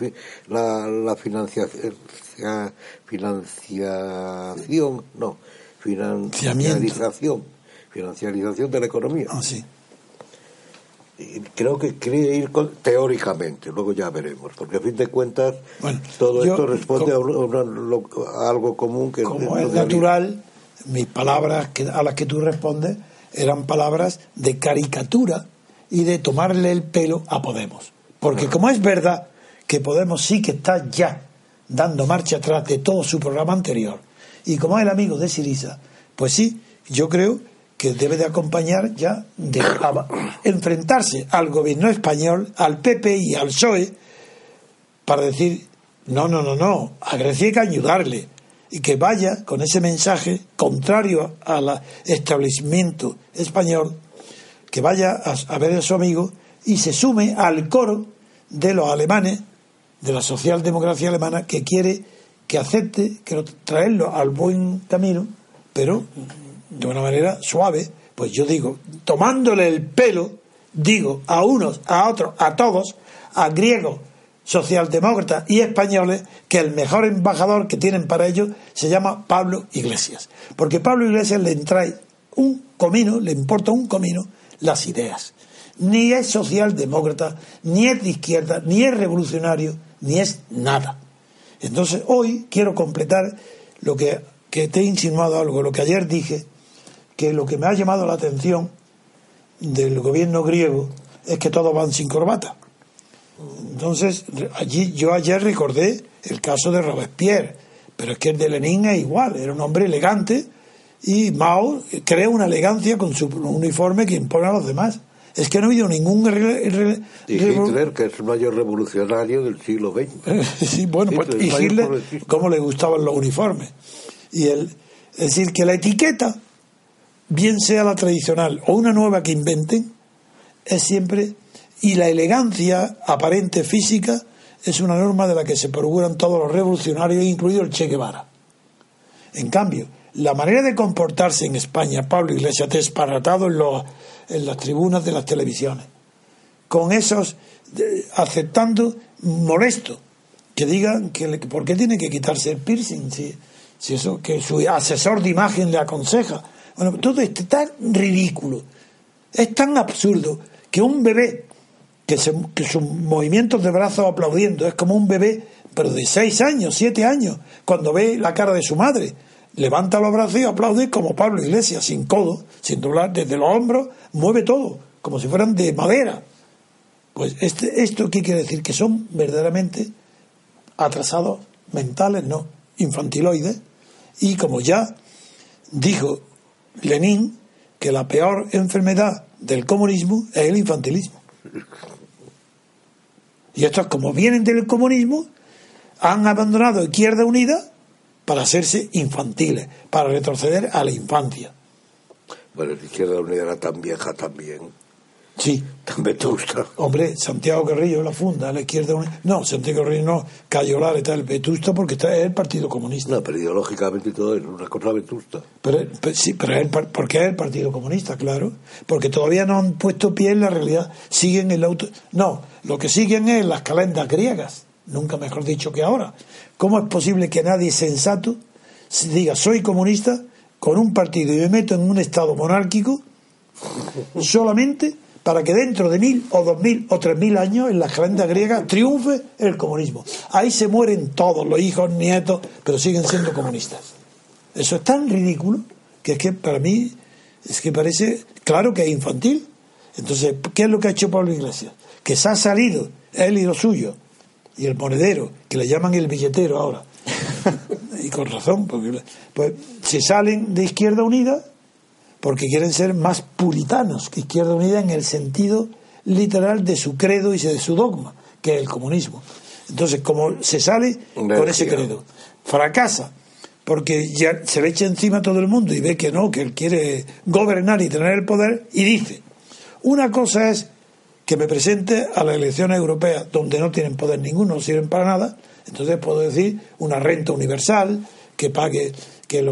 la, la financiación, financiación, no, financiarización, financiarización de la economía. Ah, sí. Y creo que quiere ir con- teóricamente, luego ya veremos, porque a fin de cuentas Bueno, todo yo, esto responde como- a, una- a algo común que Como es natural, mis palabras que, a las que tú respondes eran palabras de caricatura y de tomarle el pelo a Podemos. Porque como es verdad que Podemos sí que está ya dando marcha atrás de todo su programa anterior, y como es el amigo de Siriza, pues sí, yo creo que debe de acompañar ya de enfrentarse al gobierno español, al PP y al PSOE, para decir, no, no, no, no, a Grecia hay que ayudarle, y que vaya con ese mensaje contrario al establecimiento español, que vaya a, ver a su amigo y se sume al coro de los alemanes, de la socialdemocracia alemana, que quiere que acepte que traerlo al buen camino, pero de una manera suave, pues yo digo, tomándole el pelo, digo a unos, a otros, a todos, a griegos, socialdemócratas y españoles que el mejor embajador que tienen para ellos se llama Pablo Iglesias. Porque Pablo Iglesias le trae un comino, le importa un comino las ideas. Ni es socialdemócrata, ni es de izquierda, ni es revolucionario, ni es nada. Entonces hoy quiero completar lo que, que te he insinuado algo, lo que ayer dije, que lo que me ha llamado la atención del gobierno griego es que todos van sin corbata. Entonces, allí yo ayer recordé el caso de Robespierre, pero es que el de Lenin es igual, era un hombre elegante y Mao crea una elegancia con su uniforme que impone a los demás. Es que no ha habido ningún... y Hitler, que es el mayor revolucionario del siglo XX. sí, bueno, pues, y Hitler, cómo le gustaban los uniformes. Y el, es decir, que la etiqueta, bien sea la tradicional o una nueva que inventen, es siempre y la elegancia aparente física es una norma de la que se procuran todos los revolucionarios, incluido el Che Guevara. En cambio, la manera de comportarse en España, Pablo Iglesias, desparatado en, en las tribunas de las televisiones, con esos, aceptando molesto, que digan que por qué tiene que quitarse el piercing, si, si eso que su asesor de imagen le aconseja. Bueno, todo esto es tan ridículo, es tan absurdo que un bebé que, sus movimientos de brazos aplaudiendo, es como un bebé, pero de seis años, siete años, cuando ve la cara de su madre, levanta los brazos y aplaude como Pablo Iglesias, sin codo, sin doblar, desde los hombros, mueve todo, como si fueran de madera. Pues este, esto qué quiere decir, que son verdaderamente atrasados mentales, no, infantiloides, y como ya dijo Lenin, que la peor enfermedad del comunismo es el infantilismo. Y estos, como vienen del comunismo, han abandonado Izquierda Unida para hacerse infantiles, para retroceder a la infancia. Bueno, la Izquierda Unida era tan vieja también. Sí. Tan vetusta. Hombre, Santiago Carrillo la funda, la Izquierda Unida. No, Santiago Carrillo no, Cayolar está el vetusta porque está es el Partido Comunista. No, pero ideológicamente todo es una cosa vetusta. Pero, sí, pero es el, porque es el Partido Comunista, claro. Porque todavía no han puesto pie en la realidad. Siguen el auto. No, lo que siguen es las calendas griegas, nunca mejor dicho que ahora. ¿Cómo es posible que nadie sensato diga soy comunista con un partido y me meto en un estado monárquico solamente para que dentro de mil o dos mil o tres mil años en las calendas griegas triunfe el comunismo? Ahí se mueren todos los hijos, nietos, pero siguen siendo comunistas. Eso es tan ridículo que es que para mí es que parece claro que es infantil. Entonces, ¿qué es lo que ha hecho Pablo Iglesias? que se ha salido, él y lo suyo, y el monedero, que le llaman el billetero ahora, y con razón, porque pues se salen de Izquierda Unida porque quieren ser más puritanos que Izquierda Unida en el sentido literal de su credo y de su dogma, que es el comunismo. Entonces, como se sale con ese credo, fracasa, porque ya se le echa encima a todo el mundo y ve que no, que él quiere gobernar y tener el poder, y dice, una cosa es que me presente a las elecciones europeas donde no tienen poder ninguno, no sirven para nada, entonces puedo decir una renta universal, que pague que,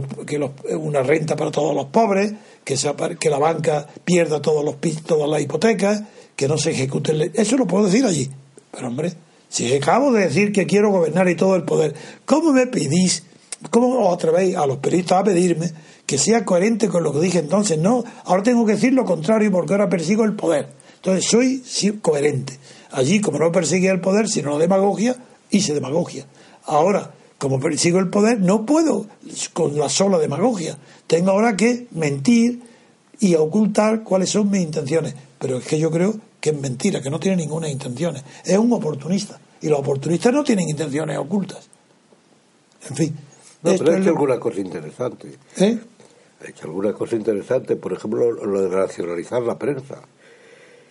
una renta para todos los pobres, que, que la banca pierda todos los, todas las hipotecas, que no se ejecute. Eso lo puedo decir allí. Pero hombre, si acabo de decir que quiero gobernar y todo el poder, ¿cómo me pedís, cómo os atrevéis a los periodistas a pedirme que sea coherente con lo que dije entonces? No, ahora tengo que decir lo contrario porque ahora persigo el poder. Entonces soy coherente. Allí, como no persigue el poder, sino la demagogia, hice demagogia. Ahora, como persigo el poder, no puedo con la sola demagogia. Tengo ahora que mentir y ocultar cuáles son mis intenciones. Pero es que yo creo que es mentira, que no tiene ninguna intención. Es un oportunista. Y los oportunistas no tienen intenciones ocultas. En fin. No, pero ha hecho alguna cosa interesante. ¿Eh? Ha hecho alguna cosa interesante, por ejemplo, lo de nacionalizar la prensa.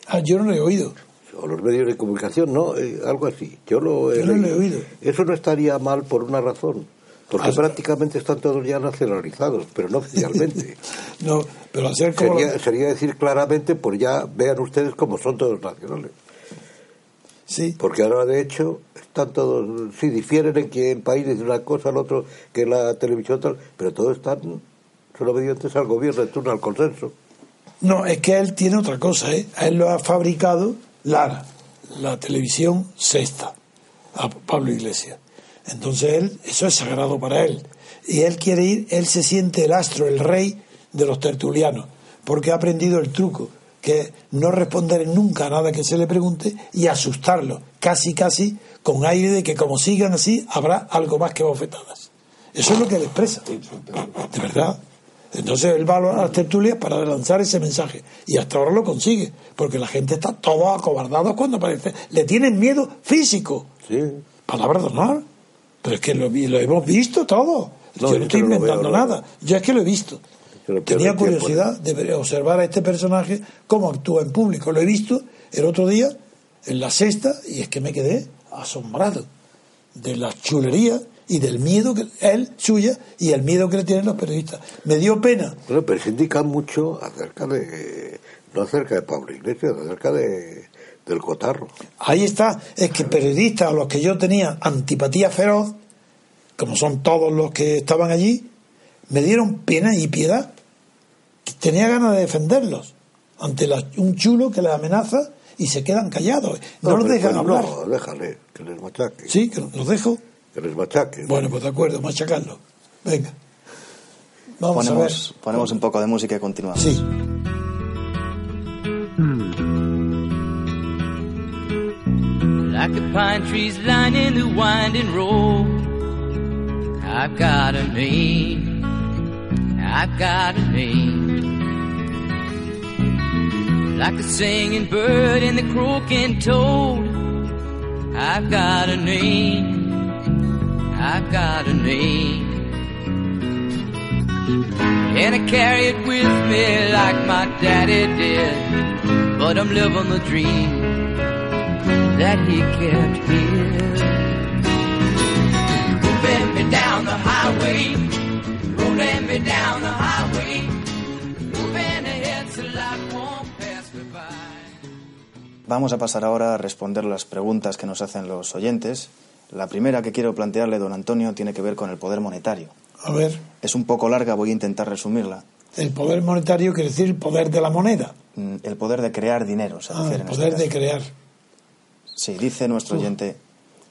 Ah, yo no lo he oído. O los medios de comunicación, ¿no? Eh, algo así. Yo, lo he Yo no lo he leído. oído. Eso no estaría mal por una razón. Porque Ah, prácticamente están todos ya nacionalizados, pero no oficialmente. No, pero hacer como... sería, sería decir claramente, pues ya vean ustedes cómo son todos nacionales. Sí, Porque ahora, de hecho, están todos, sí, difieren en que el país dice una cosa, el otro, que la televisión tal, pero todos están, son obedientes al gobierno, en turno al consenso. No, es que él tiene otra cosa, ¿eh? A él lo ha fabricado Lara, la televisión sexta, a Pablo Iglesias. Entonces él, eso es sagrado para él. Y él quiere ir, él se siente el astro, el rey de los tertulianos, porque ha aprendido el truco, que es no responder nunca a nada que se le pregunte y asustarlo, casi, casi, con aire de que como sigan así, habrá algo más que bofetadas. Eso es lo que él expresa. De verdad. Entonces él va a las tertulias para lanzar ese mensaje. Y hasta ahora lo consigue. Porque la gente está todo acobardado cuando aparece. Le tienen miedo físico. Sí. Palabra de honor. Pero es que lo, hemos visto todo. No, yo no estoy inventando veo, no. nada. Yo es que lo he visto. Tenía tiempo, curiosidad de observar a este personaje cómo actúa en público. Lo he visto el otro día en la sexta y es que me quedé asombrado de la chulería y del miedo que él suya y el miedo que le tienen los periodistas. Me dio pena Bueno, pero se indica mucho acerca de, no acerca de Pablo Iglesias, acerca de, del cotarro. Ahí está, es que periodistas a los que yo tenía antipatía feroz, como son todos los que estaban allí, me dieron pena y piedad. Tenía ganas de defenderlos ante la- un chulo que les amenaza y se quedan callados. No, los dejan hablar. No, déjale, que les machaque. Sí, que los dejo. Que les machaque. Bueno, pues de acuerdo, machacarlo. Venga. Vamos a ver. Ponemos, ponemos un poco de música y continuamos. Sí. Like the pine trees lining the winding road. I've got a name. I've got a name. Like the singing bird and the croaking toad. I've got a name. I've got a name. And I carry it with me like my daddy did. But I'm living the dream that he kept here. Moving me down the highway, rolling me down the highway. Vamos a pasar ahora a responder las preguntas que nos hacen los oyentes. La primera que quiero plantearle, don Antonio, tiene que ver con el poder monetario. A ver, Es un poco larga, voy a intentar resumirla. el poder monetario quiere decir el poder de la moneda. Mm, El poder de crear dinero, se Ah, refiere el en este poder de crear. Sí, dice nuestro oyente,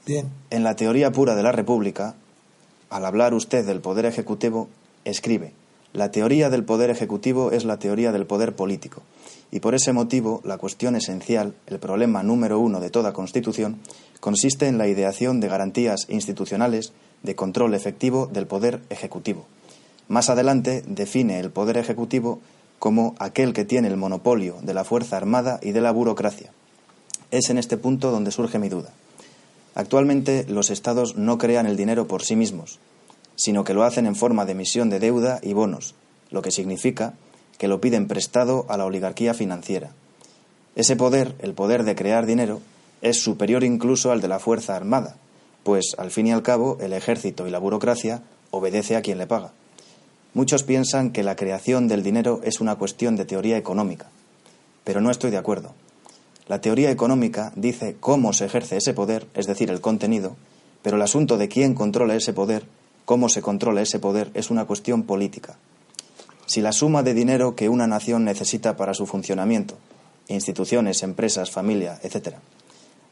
Bien. en la teoría pura de la República, al hablar usted del poder ejecutivo, escribe, la teoría del poder ejecutivo es la teoría del poder político. Y por ese motivo, la cuestión esencial, el problema número uno de toda Constitución, consiste en la ideación de garantías institucionales de control efectivo del poder ejecutivo. Más adelante define el poder ejecutivo como aquel que tiene el monopolio de la fuerza armada y de la burocracia. Es en este punto donde surge mi duda. Actualmente los estados no crean el dinero por sí mismos, sino que lo hacen en forma de emisión de deuda y bonos, lo que significa que lo piden prestado a la oligarquía financiera. Ese poder, el poder de crear dinero, es superior incluso al de la fuerza armada, pues al fin y al cabo el ejército y la burocracia obedece a quien le paga. Muchos piensan que la creación del dinero es una cuestión de teoría económica, pero no estoy de acuerdo. La teoría económica dice cómo se ejerce ese poder, es decir, el contenido, pero el asunto de quién controla ese poder, cómo se controla ese poder, es una cuestión política. Si la suma de dinero que una nación necesita para su funcionamiento, instituciones, empresas, familia, etc.,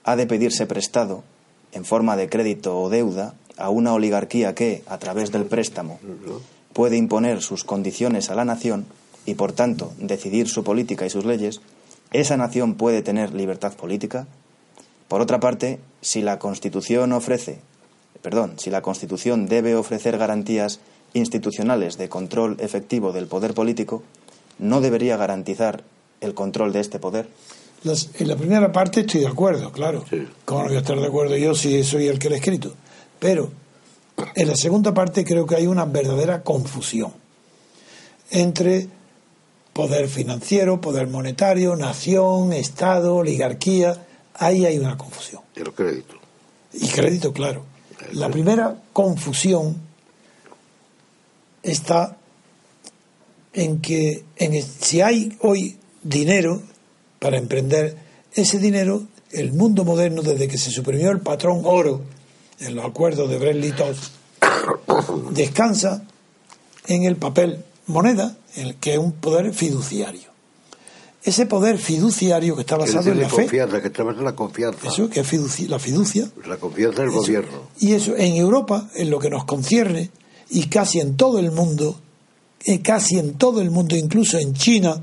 ha de pedirse prestado, en forma de crédito o deuda, a una oligarquía que, a través del préstamo, puede imponer sus condiciones a la nación y, por tanto, decidir su política y sus leyes, ¿esa nación puede tener libertad política? Por otra parte, si la Constitución ofrece, perdón, si la Constitución debe ofrecer garantías institucionales de control efectivo del poder político, ¿no debería garantizar el control de este poder? Las- en la primera parte estoy de acuerdo, claro. Sí. ¿Cómo no voy a estar de acuerdo yo si soy el que lo he escrito? Pero en la segunda parte creo que hay una verdadera confusión entre poder financiero, poder monetario, nación, Estado, oligarquía. Ahí hay una confusión. Y los créditos. Y crédito, claro. La primera confusión está en que en si hay hoy dinero para emprender, ese dinero, el mundo moderno, desde que se suprimió el patrón oro en los acuerdos de Bretton Woods, descansa en el papel moneda, el que es un poder fiduciario. Ese poder fiduciario que está basado en la fe, confianza, que trabaja la confianza. eso que es la fiducia, La confianza del eso. gobierno. Y eso en Europa, en lo que nos concierne, y casi en todo el mundo, y casi en todo el mundo, incluso en China,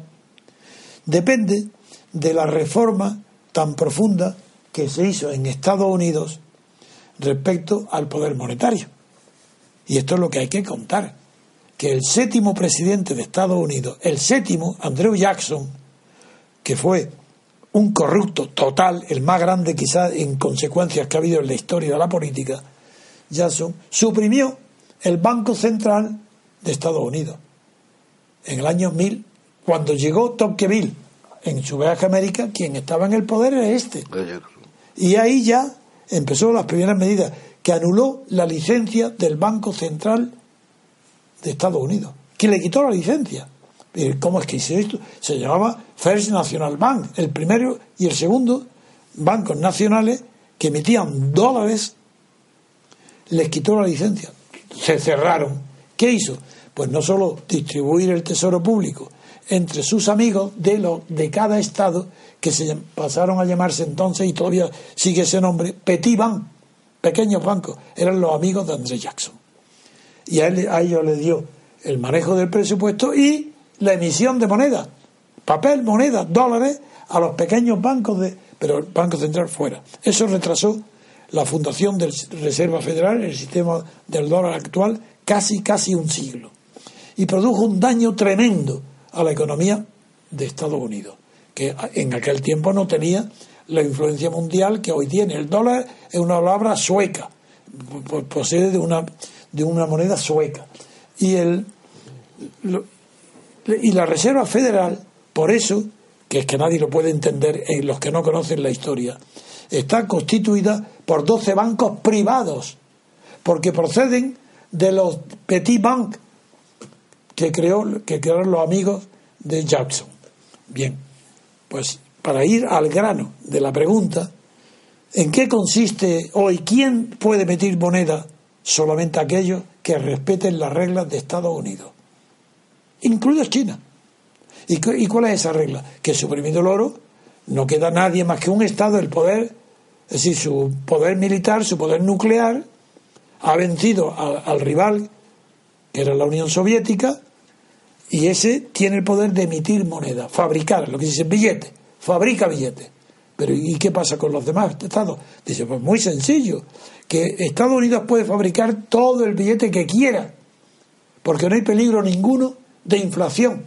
depende de la reforma tan profunda que se hizo en Estados Unidos respecto al poder monetario. Y esto es lo que hay que contar, que el séptimo presidente de Estados Unidos, el séptimo, Andrew Jackson, que fue un corrupto total, el más grande quizás en consecuencias que ha habido en la historia de la política, Jackson, suprimió el Banco Central de Estados Unidos en el año 1000, cuando llegó Tocqueville en su viaje a América, quien estaba en el poder era este. Y ahí ya empezó las primeras medidas, que anuló la licencia del Banco Central de Estados Unidos, que le quitó la licencia. Pero ¿Cómo es que hizo esto? Se llamaba First National Bank, el primero y el segundo bancos nacionales que emitían dólares, les quitó la licencia. Se cerraron. ¿Qué hizo? Pues no solo distribuir el tesoro público entre sus amigos de, lo, de cada estado, que se pasaron a llamarse entonces, y todavía sigue ese nombre, Petit Bank, pequeños bancos, eran los amigos de André Jackson y a, a ellos le dio el manejo del presupuesto y la emisión de moneda, papel, moneda, dólares a los pequeños bancos de, pero el Banco Central fuera. Eso retrasó la fundación del Reserva Federal, el sistema del dólar actual, casi casi un siglo y produjo un daño tremendo a la economía de Estados Unidos, que en aquel tiempo no tenía la influencia mundial que hoy tiene. El dólar es una palabra sueca, posee de una, de una moneda sueca. Y, el, y la Reserva Federal, por eso, que es que nadie lo puede entender en los que no conocen la historia, está constituida por 12 bancos privados, porque proceden de los Petit Bank que, creó, que crearon los amigos de Jackson. Bien, pues para ir al grano de la pregunta, ¿en qué consiste hoy? ¿Quién puede emitir moneda? Solamente aquellos que respeten las reglas de Estados Unidos, incluidos China. ¿Y, cu- y cuál es esa regla? Que suprimiendo el oro no queda nadie más que un Estado, el poder, es decir, su poder militar, su poder nuclear, ha vencido al, al rival, que era la Unión Soviética, y ese tiene el poder de emitir moneda, fabricar, lo que dice billete, fabrica billetes. Pero ¿y qué pasa con los demás estados? Dice, pues muy sencillo, que Estados Unidos puede fabricar todo el billete que quiera, porque no hay peligro ninguno de inflación,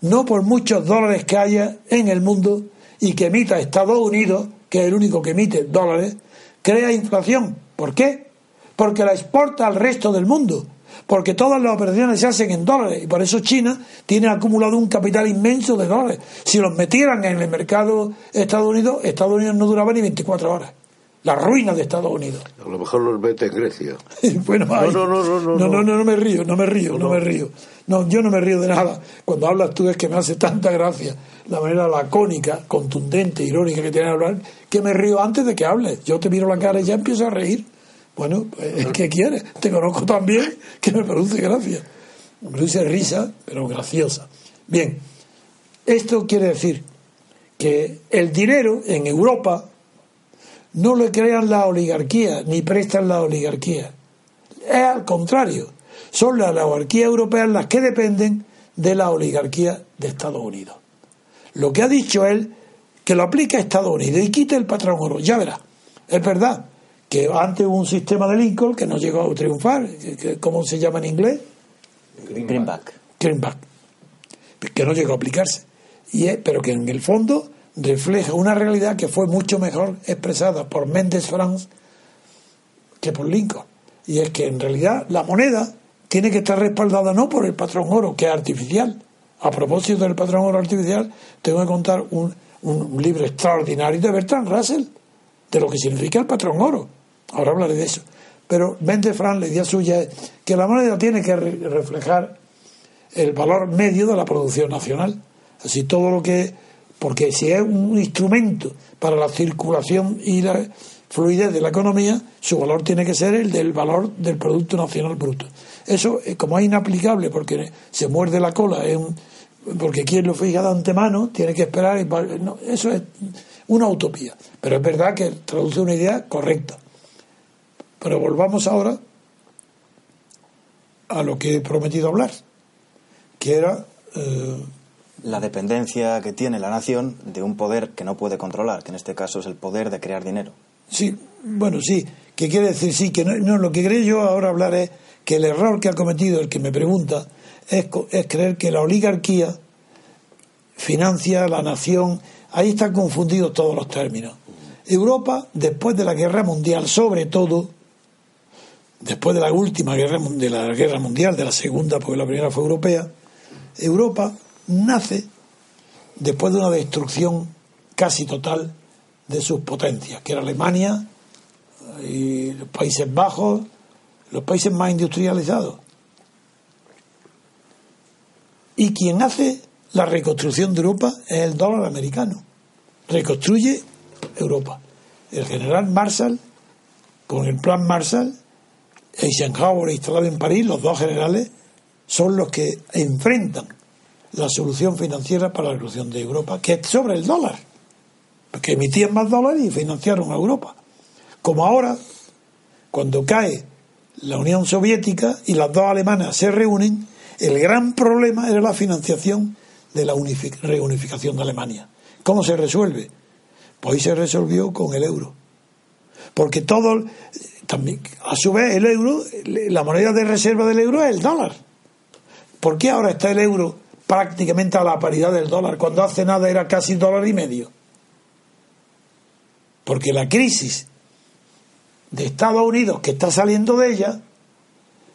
no por muchos dólares que haya en el mundo y que emita Estados Unidos, que es el único que emite dólares, crea inflación. ¿Por qué? Porque la exporta al resto del mundo, porque todas las operaciones se hacen en dólares y por eso China tiene acumulado un capital inmenso de dólares. Si los metieran en el mercado Estados Unidos, Estados Unidos no duraba ni 24 horas. La ruina de Estados Unidos. A lo mejor los mete en Grecia. bueno, no, no, no, no, no, no. no, no me río, no me río, no, me río. No, yo no me río de nada. Cuando hablas tú es que me hace tanta gracia la manera lacónica, contundente, irónica que tiene de hablar, que me río antes de que hables. Yo te miro la cara y ya empiezo a reír. Bueno, pues, ¿qué quieres? Te conozco tan bien que me produce gracia. Me produce risa, pero graciosa. Bien, esto quiere decir que el dinero en Europa no le crean la oligarquía ni prestan la oligarquía. Es al contrario, son las oligarquías europeas las que dependen de la oligarquía de Estados Unidos. Lo que ha dicho él, que lo aplica a Estados Unidos y quite el patrón oro, ya verá. Es verdad que antes hubo un sistema de Lincoln que no llegó a triunfar, ¿cómo se llama en inglés? Greenback. Greenback, que no llegó a aplicarse. Y es- pero que en el fondo refleja una realidad que fue mucho mejor expresada por Méndez France que por Lincoln. Y es que en realidad la moneda tiene que estar respaldada no por el patrón oro, que es artificial. A propósito del patrón oro artificial, tengo que contar un, un libro extraordinario de Bertrand Russell, de lo que significa el patrón oro. Ahora hablaré de eso. Pero Méndez France, la idea suya es que la moneda tiene que re- reflejar el valor medio de la producción nacional. Así todo lo que. Porque si es un instrumento para la circulación y la fluidez de la economía, su valor tiene que ser el del valor del Producto Nacional Bruto. Eso, eh, como es inaplicable porque se muerde la cola, porque quien lo fija de antemano tiene que esperar. y eso es una utopía. Pero es verdad que traduce una idea correcta. Pero volvamos ahora a lo que he prometido hablar, que era eh, La dependencia que tiene la nación de un poder que no puede controlar, que en este caso es el poder de crear dinero. Sí, bueno, sí, que quiere decir, sí, que no, no, lo que creo yo ahora hablar es que el error que ha cometido el que me pregunta es, es creer que la oligarquía financia la nación, ahí están confundidos todos los términos. Europa, después de la guerra mundial, sobre todo, después de la última guerra, de la guerra mundial, de la segunda, porque la primera fue europea, Europa nace después de una destrucción casi total de sus potencias, que era Alemania y los Países Bajos, los países más industrializados. Y quien hace la reconstrucción de Europa es el dólar americano. Reconstruye Europa. El general Marshall, con el plan Marshall, Eisenhower instalado en París, los dos generales, son los que enfrentan la solución financiera para la reconstrucción de Europa, que es sobre el dólar. Porque emitían más dólares y financiaron a Europa. Como ahora, cuando cae la Unión Soviética y las dos alemanas se reúnen, el gran problema era la financiación de la unifi- reunificación de Alemania. ¿Cómo se resuelve? Pues se resolvió con el euro. Porque todo, también, a su vez, el euro, la moneda de reserva del euro es el dólar. ¿Por qué ahora está el euro prácticamente a la paridad del dólar cuando hace nada era casi dólar y medio? Porque la crisis de Estados Unidos que está saliendo de ella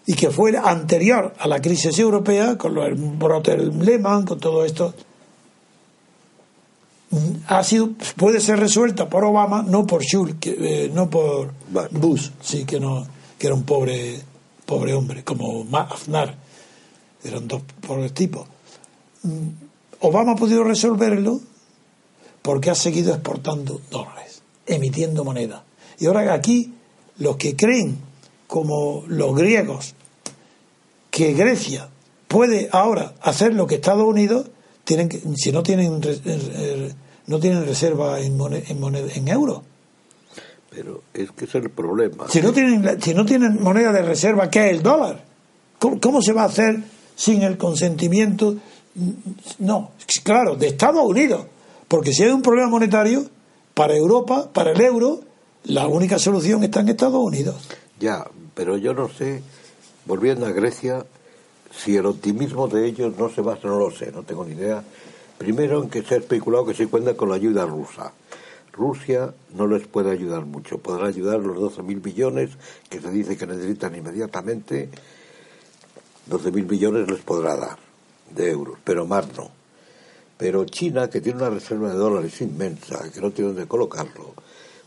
y que fue anterior a la crisis europea con los brotes Lehman, con todo esto, mm, ha sido puede ser resuelta por Obama, no por Schulz, que, eh, no por. Bush, sí que no que era un pobre pobre hombre como Aznar, eran dos pobres tipos. Mm, Obama ha podido resolverlo porque ha seguido exportando dólares, emitiendo moneda. Y ahora aquí los que creen, como los griegos, que Grecia puede ahora hacer lo que Estados Unidos, tienen que, si no tienen re- eh, no tienen reserva en moneda, en, moneda- en euros. Pero es que ese es el problema. Si no tienen si no tienen moneda de reserva, que es el dólar, ¿cómo, cómo se va a hacer sin el consentimiento? No, claro, de Estados Unidos, porque si hay un problema monetario para Europa, para el euro, la única solución está en Estados Unidos. Ya, pero yo no sé, volviendo a Grecia, si el optimismo de ellos no se basa, no lo sé, no tengo ni idea. Primero, en que se ha especulado que se cuenta con la ayuda rusa. Rusia no les puede ayudar mucho. Podrá ayudar los 12.000 billones que se dice que necesitan inmediatamente. 12.000 billones les podrá dar de euros, pero más no. Pero China, que tiene una reserva de dólares inmensa, que no tiene dónde colocarlo,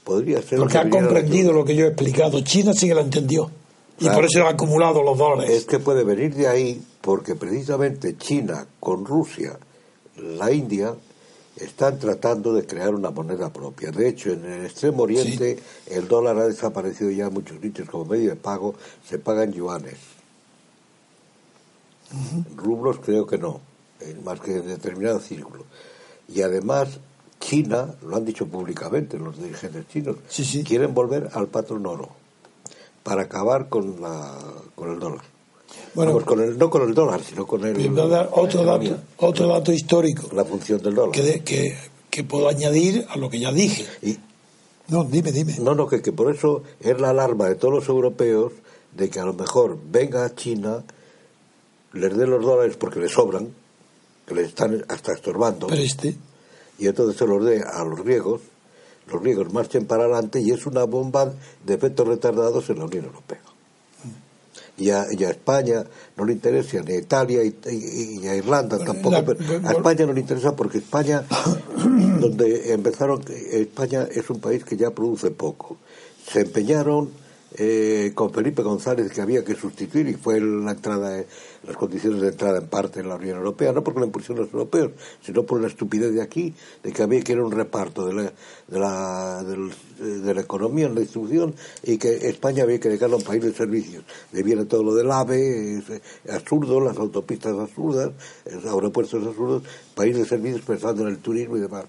podría ser... Porque ha comprendido lo que yo he explicado. China sí que lo entendió. Y Claro. por eso ha acumulado los dólares. Es que puede venir de ahí porque precisamente China con Rusia, la India, están tratando de crear una moneda propia. De hecho, en el extremo oriente el dólar ha desaparecido ya en muchos sitios como medio de pago, se pagan yuanes. Rublos creo que no, eh, más que en determinados círculos. Y además China, lo han dicho públicamente los dirigentes chinos, Sí, sí. quieren volver al patrón oro para acabar con la con el dólar. Bueno, Vamos, con el, no con el dólar, sino con el, otro dato, otro dato histórico la función del dólar. que, de- que, que puedo añadir a lo que ya dije. Y, No, dime, dime. no, no, que, que por eso es la alarma de todos los europeos de que a lo mejor venga a China, les dé los dólares porque les sobran, que les están hasta estorbando, Pero este, y entonces se los dé a los griegos, los griegos marchen para adelante y es una bomba de efectos retardados en la Unión Europea. Y a, y a España no le interesa, ni a Italia y, y- y a Irlanda tampoco, la- pero a España no le interesa porque España, donde empezaron, España es un país que ya produce poco. Se empeñaron eh, con Felipe González que había que sustituir y fue la entrada, eh, las condiciones de entrada en parte en la Unión Europea, no porque la impusieron los europeos, sino por la estupidez de aquí, de que había que ir a un reparto de la, de la, del- de la economía en la distribución y que España había que dejarlo a un país de servicios. De viene todo lo del AVE, es, eh, absurdo, las autopistas absurdas, los aeropuertos absurdos, país de servicios pensando en el turismo y demás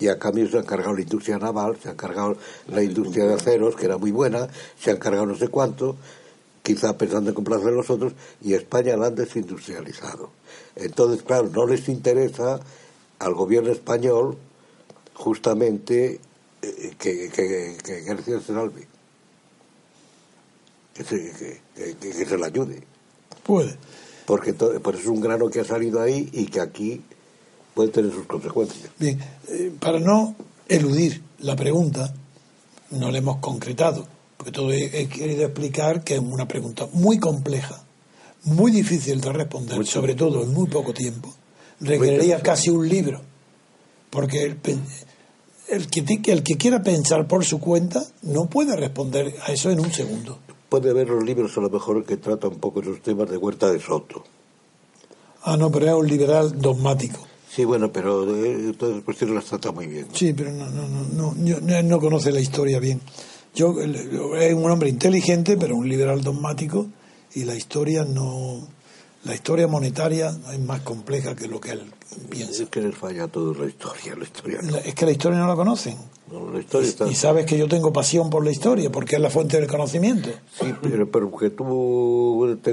y a cambio se han cargado la industria naval, se han cargado la industria de aceros, que era muy buena, se han cargado no sé cuánto, quizá pensando en complacer a los otros, y España la han desindustrializado. Entonces, claro, no les interesa al gobierno español justamente eh, que, que, que Grecia se salve, que se, que, que- se la ayude, Puede. porque to- pues es un grano que ha salido ahí y que aquí puede tener sus consecuencias. Bien, eh, para no eludir la pregunta, no la hemos concretado, porque todo he, he querido explicar que es una pregunta muy compleja, muy difícil de responder, Mucho. sobre todo en muy poco tiempo. Requeriría casi un libro, porque el, que, el que quiera pensar por su cuenta no puede responder a eso en un segundo. Puede ver los libros a lo mejor que tratan un poco esos temas de Huerta de Soto. Ah, no, pero es un liberal dogmático. Sí, bueno, pero eh, todas cuestiones las trata muy bien. Sí, pero no, no, no, no, no, no conoce la historia bien. Yo es un hombre inteligente, pero un liberal dogmático, y la historia no, la historia monetaria es más compleja que lo que él piensa. Es que les falla a todos la historia, la historia. no. Es que la historia no la conocen. No, la historia está... Y sabes que yo tengo pasión por la historia, porque es la fuente del conocimiento. Sí, pero, pero que tú te,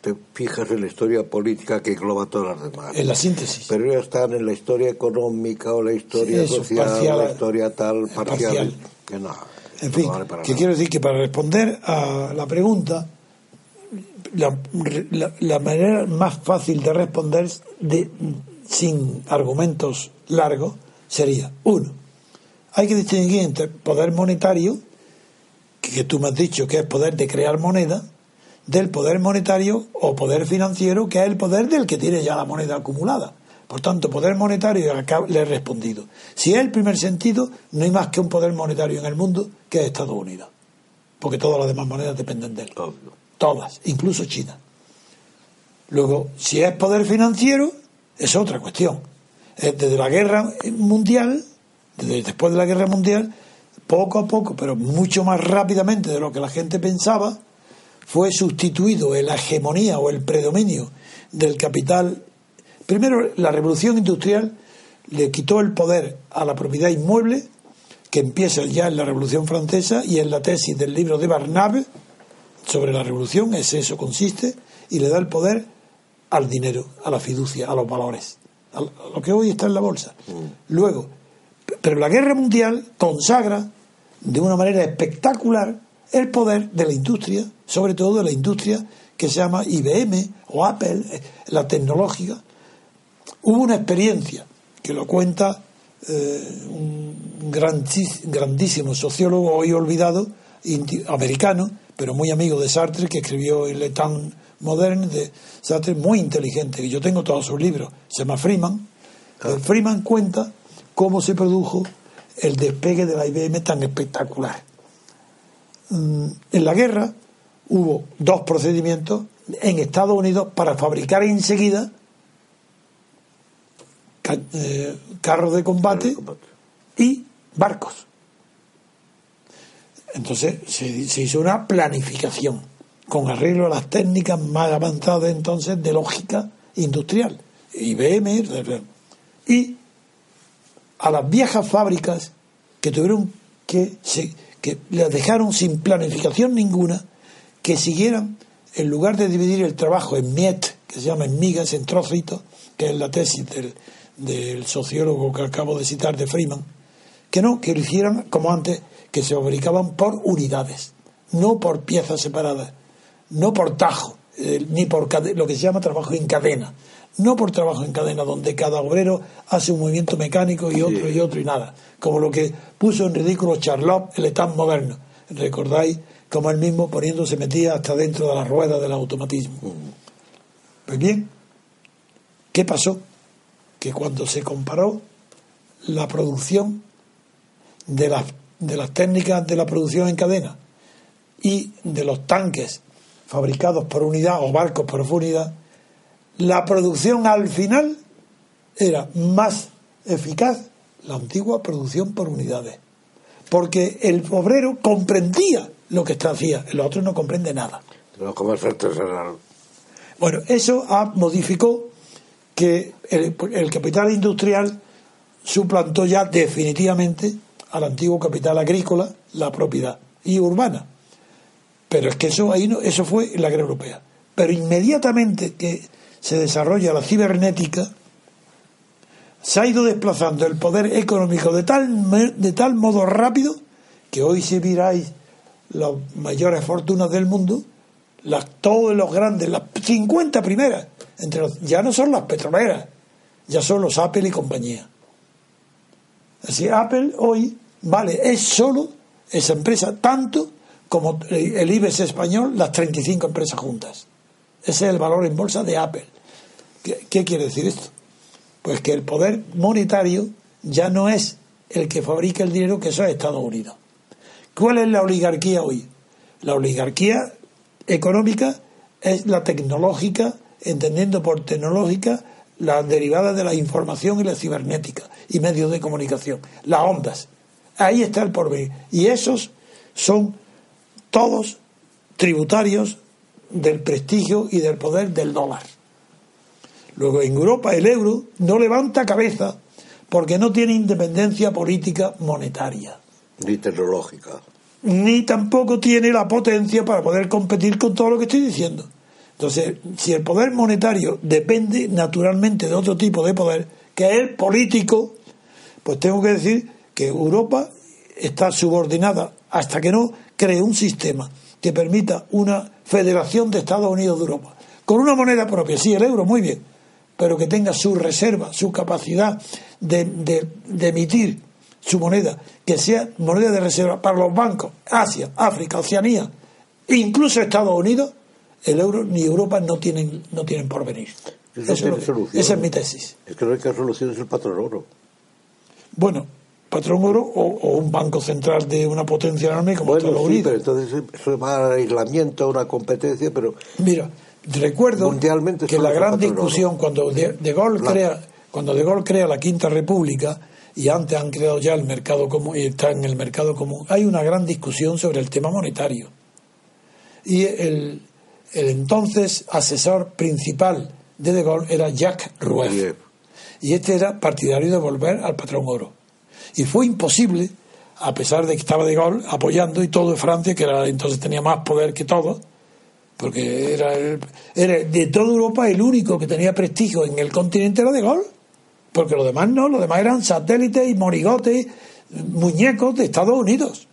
te fijas en la historia política que engloba todas las demás. En la síntesis. Pero ellos están en la historia económica o la historia Sí, eso, social, parcial, la historia tal, parcial, parcial. que no. En no fin, vale para que nada. quiero decir que para responder a la pregunta, la, la- manera más fácil de responder de, sin argumentos largos sería, uno, hay que distinguir entre poder monetario, que, que tú me has dicho que es poder de crear moneda, del poder monetario o poder financiero, que es el poder del que tiene ya la moneda acumulada. Por tanto, poder monetario, acá le he respondido. Si es el primer sentido, no hay más que un poder monetario en el mundo que es Estados Unidos. Porque todas las demás monedas dependen de él. Obvio. Todas, incluso China. Luego, si es poder financiero, es otra cuestión. Desde la guerra mundial, desde después de la guerra mundial, poco a poco, pero mucho más rápidamente de lo que la gente pensaba, fue sustituido la hegemonía o el predominio del capital. Primero, la revolución industrial le quitó el poder a la propiedad inmueble, que empieza ya en la Revolución Francesa y en la tesis del libro de Barnave sobre la revolución, es eso consiste, y le da el poder al dinero, a la fiducia, a los valores, a lo que hoy está en la bolsa. Luego, pero la guerra mundial consagra de una manera espectacular el poder de la industria, sobre todo de la industria que se llama IBM o Apple, eh, la tecnológica. Hubo una experiencia que lo cuenta eh, un grandís- grandísimo sociólogo hoy olvidado, americano, pero muy amigo de Sartre, que escribió El Etan Moderne de Sartre, muy inteligente, que yo tengo todos sus libros, se llama Freeman. Freeman cuenta cómo se produjo el despegue de la IBM tan espectacular. Mm, En la guerra hubo dos procedimientos en Estados Unidos para fabricar enseguida eh, carros de combate y barcos. Entonces se, hizo una planificación con arreglo a las técnicas más avanzadas entonces de lógica industrial, IBM, y a las viejas fábricas que tuvieron que, que las dejaron sin planificación ninguna, que siguieran, en lugar de dividir el trabajo en miet, que se llama en migas, en trocitos, que es la tesis del, del sociólogo que acabo de citar de Freeman, que no, que lo hicieran como antes, que se fabricaban por unidades, no por piezas separadas, no por tajo. eh, ni por lo que se llama trabajo en cadena. No por trabajo en cadena, donde cada obrero hace un movimiento mecánico y otro y otro y nada. Como lo que puso en ridículo Charlotte, el Estado moderno. ¿Recordáis cómo él mismo poniéndose metía hasta dentro de las ruedas del automatismo? Pues bien, ¿qué pasó? Que cuando se comparó la producción de las, de las técnicas de la producción en cadena y de los tanques fabricados por unidad o barcos por unidad, la producción al final era más eficaz la antigua producción por unidades. Porque el obrero comprendía lo que está hacía, el otro no comprende nada. No artesanal. Bueno, eso ha, modificó que el, el capital industrial suplantó ya definitivamente al antiguo capital agrícola, la propiedad y urbana. Pero es que eso ahí no, eso fue la guerra europea. Pero inmediatamente que se desarrolla la cibernética, se ha ido desplazando el poder económico de tal, de tal modo rápido que hoy si miráis las mayores fortunas del mundo, las, todos los grandes, las 50 primeras, entre los- ya no son las petroleras, ya son los Apple y compañía. Así, Apple hoy vale, es solo esa empresa tanto como el IBEX español, las 35 empresas juntas. Ese es el valor en bolsa de Apple. ¿Qué, qué quiere decir esto? Pues que el poder monetario ya no es el que fabrica el dinero, que eso es Estados Unidos. ¿Cuál es la oligarquía hoy? La oligarquía económica es la tecnológica, entendiendo por tecnológica las derivadas de la información y la cibernética y medios de comunicación, las ondas. Ahí está el porvenir. Y esos son todos tributarios del prestigio y del poder del dólar. Luego en Europa el euro no levanta cabeza porque no tiene independencia política monetaria Ni tecnológica. ni tampoco tiene la potencia para poder competir con todo lo que estoy diciendo. Entonces, si el poder monetario depende naturalmente de otro tipo de poder, que es el político, pues tengo que decir que Europa está subordinada hasta que no cree un sistema que permita una federación de Estados Unidos de Europa, con una moneda propia, sí, el euro, muy bien, pero que tenga su reserva, su capacidad de, de- emitir su moneda, que sea moneda de reserva para los bancos, Asia, África, Oceanía, incluso Estados Unidos, el euro ni Europa no tienen, no tienen por venir. Eso es lo que- esa es mi tesis. Es que la única solución es el patrón oro. Bueno, patrón oro o, o un banco central de una potencia enorme como Bueno, Estados sí, Unidos. pero entonces eso va al aislamiento, a una competencia, pero Mira, recuerdo Mundialmente que la gran oro. discusión cuando de, de Gaulle Claro. crea cuando De Gaulle crea la Quinta República y antes han creado ya el mercado común y está en el mercado común, hay una gran discusión sobre el tema monetario. Y el, el entonces asesor principal de De Gaulle era Jacques Rueff. Bien. Y este era partidario de volver al patrón oro. Y fue imposible, a pesar de que estaba De Gaulle apoyando y todo de Francia, que era, entonces tenía más poder que todo, porque era, el- era de toda Europa el único que tenía prestigio en el continente era De Gaulle. Porque los demás no, los demás eran satélites y morigotes, muñecos de Estados Unidos.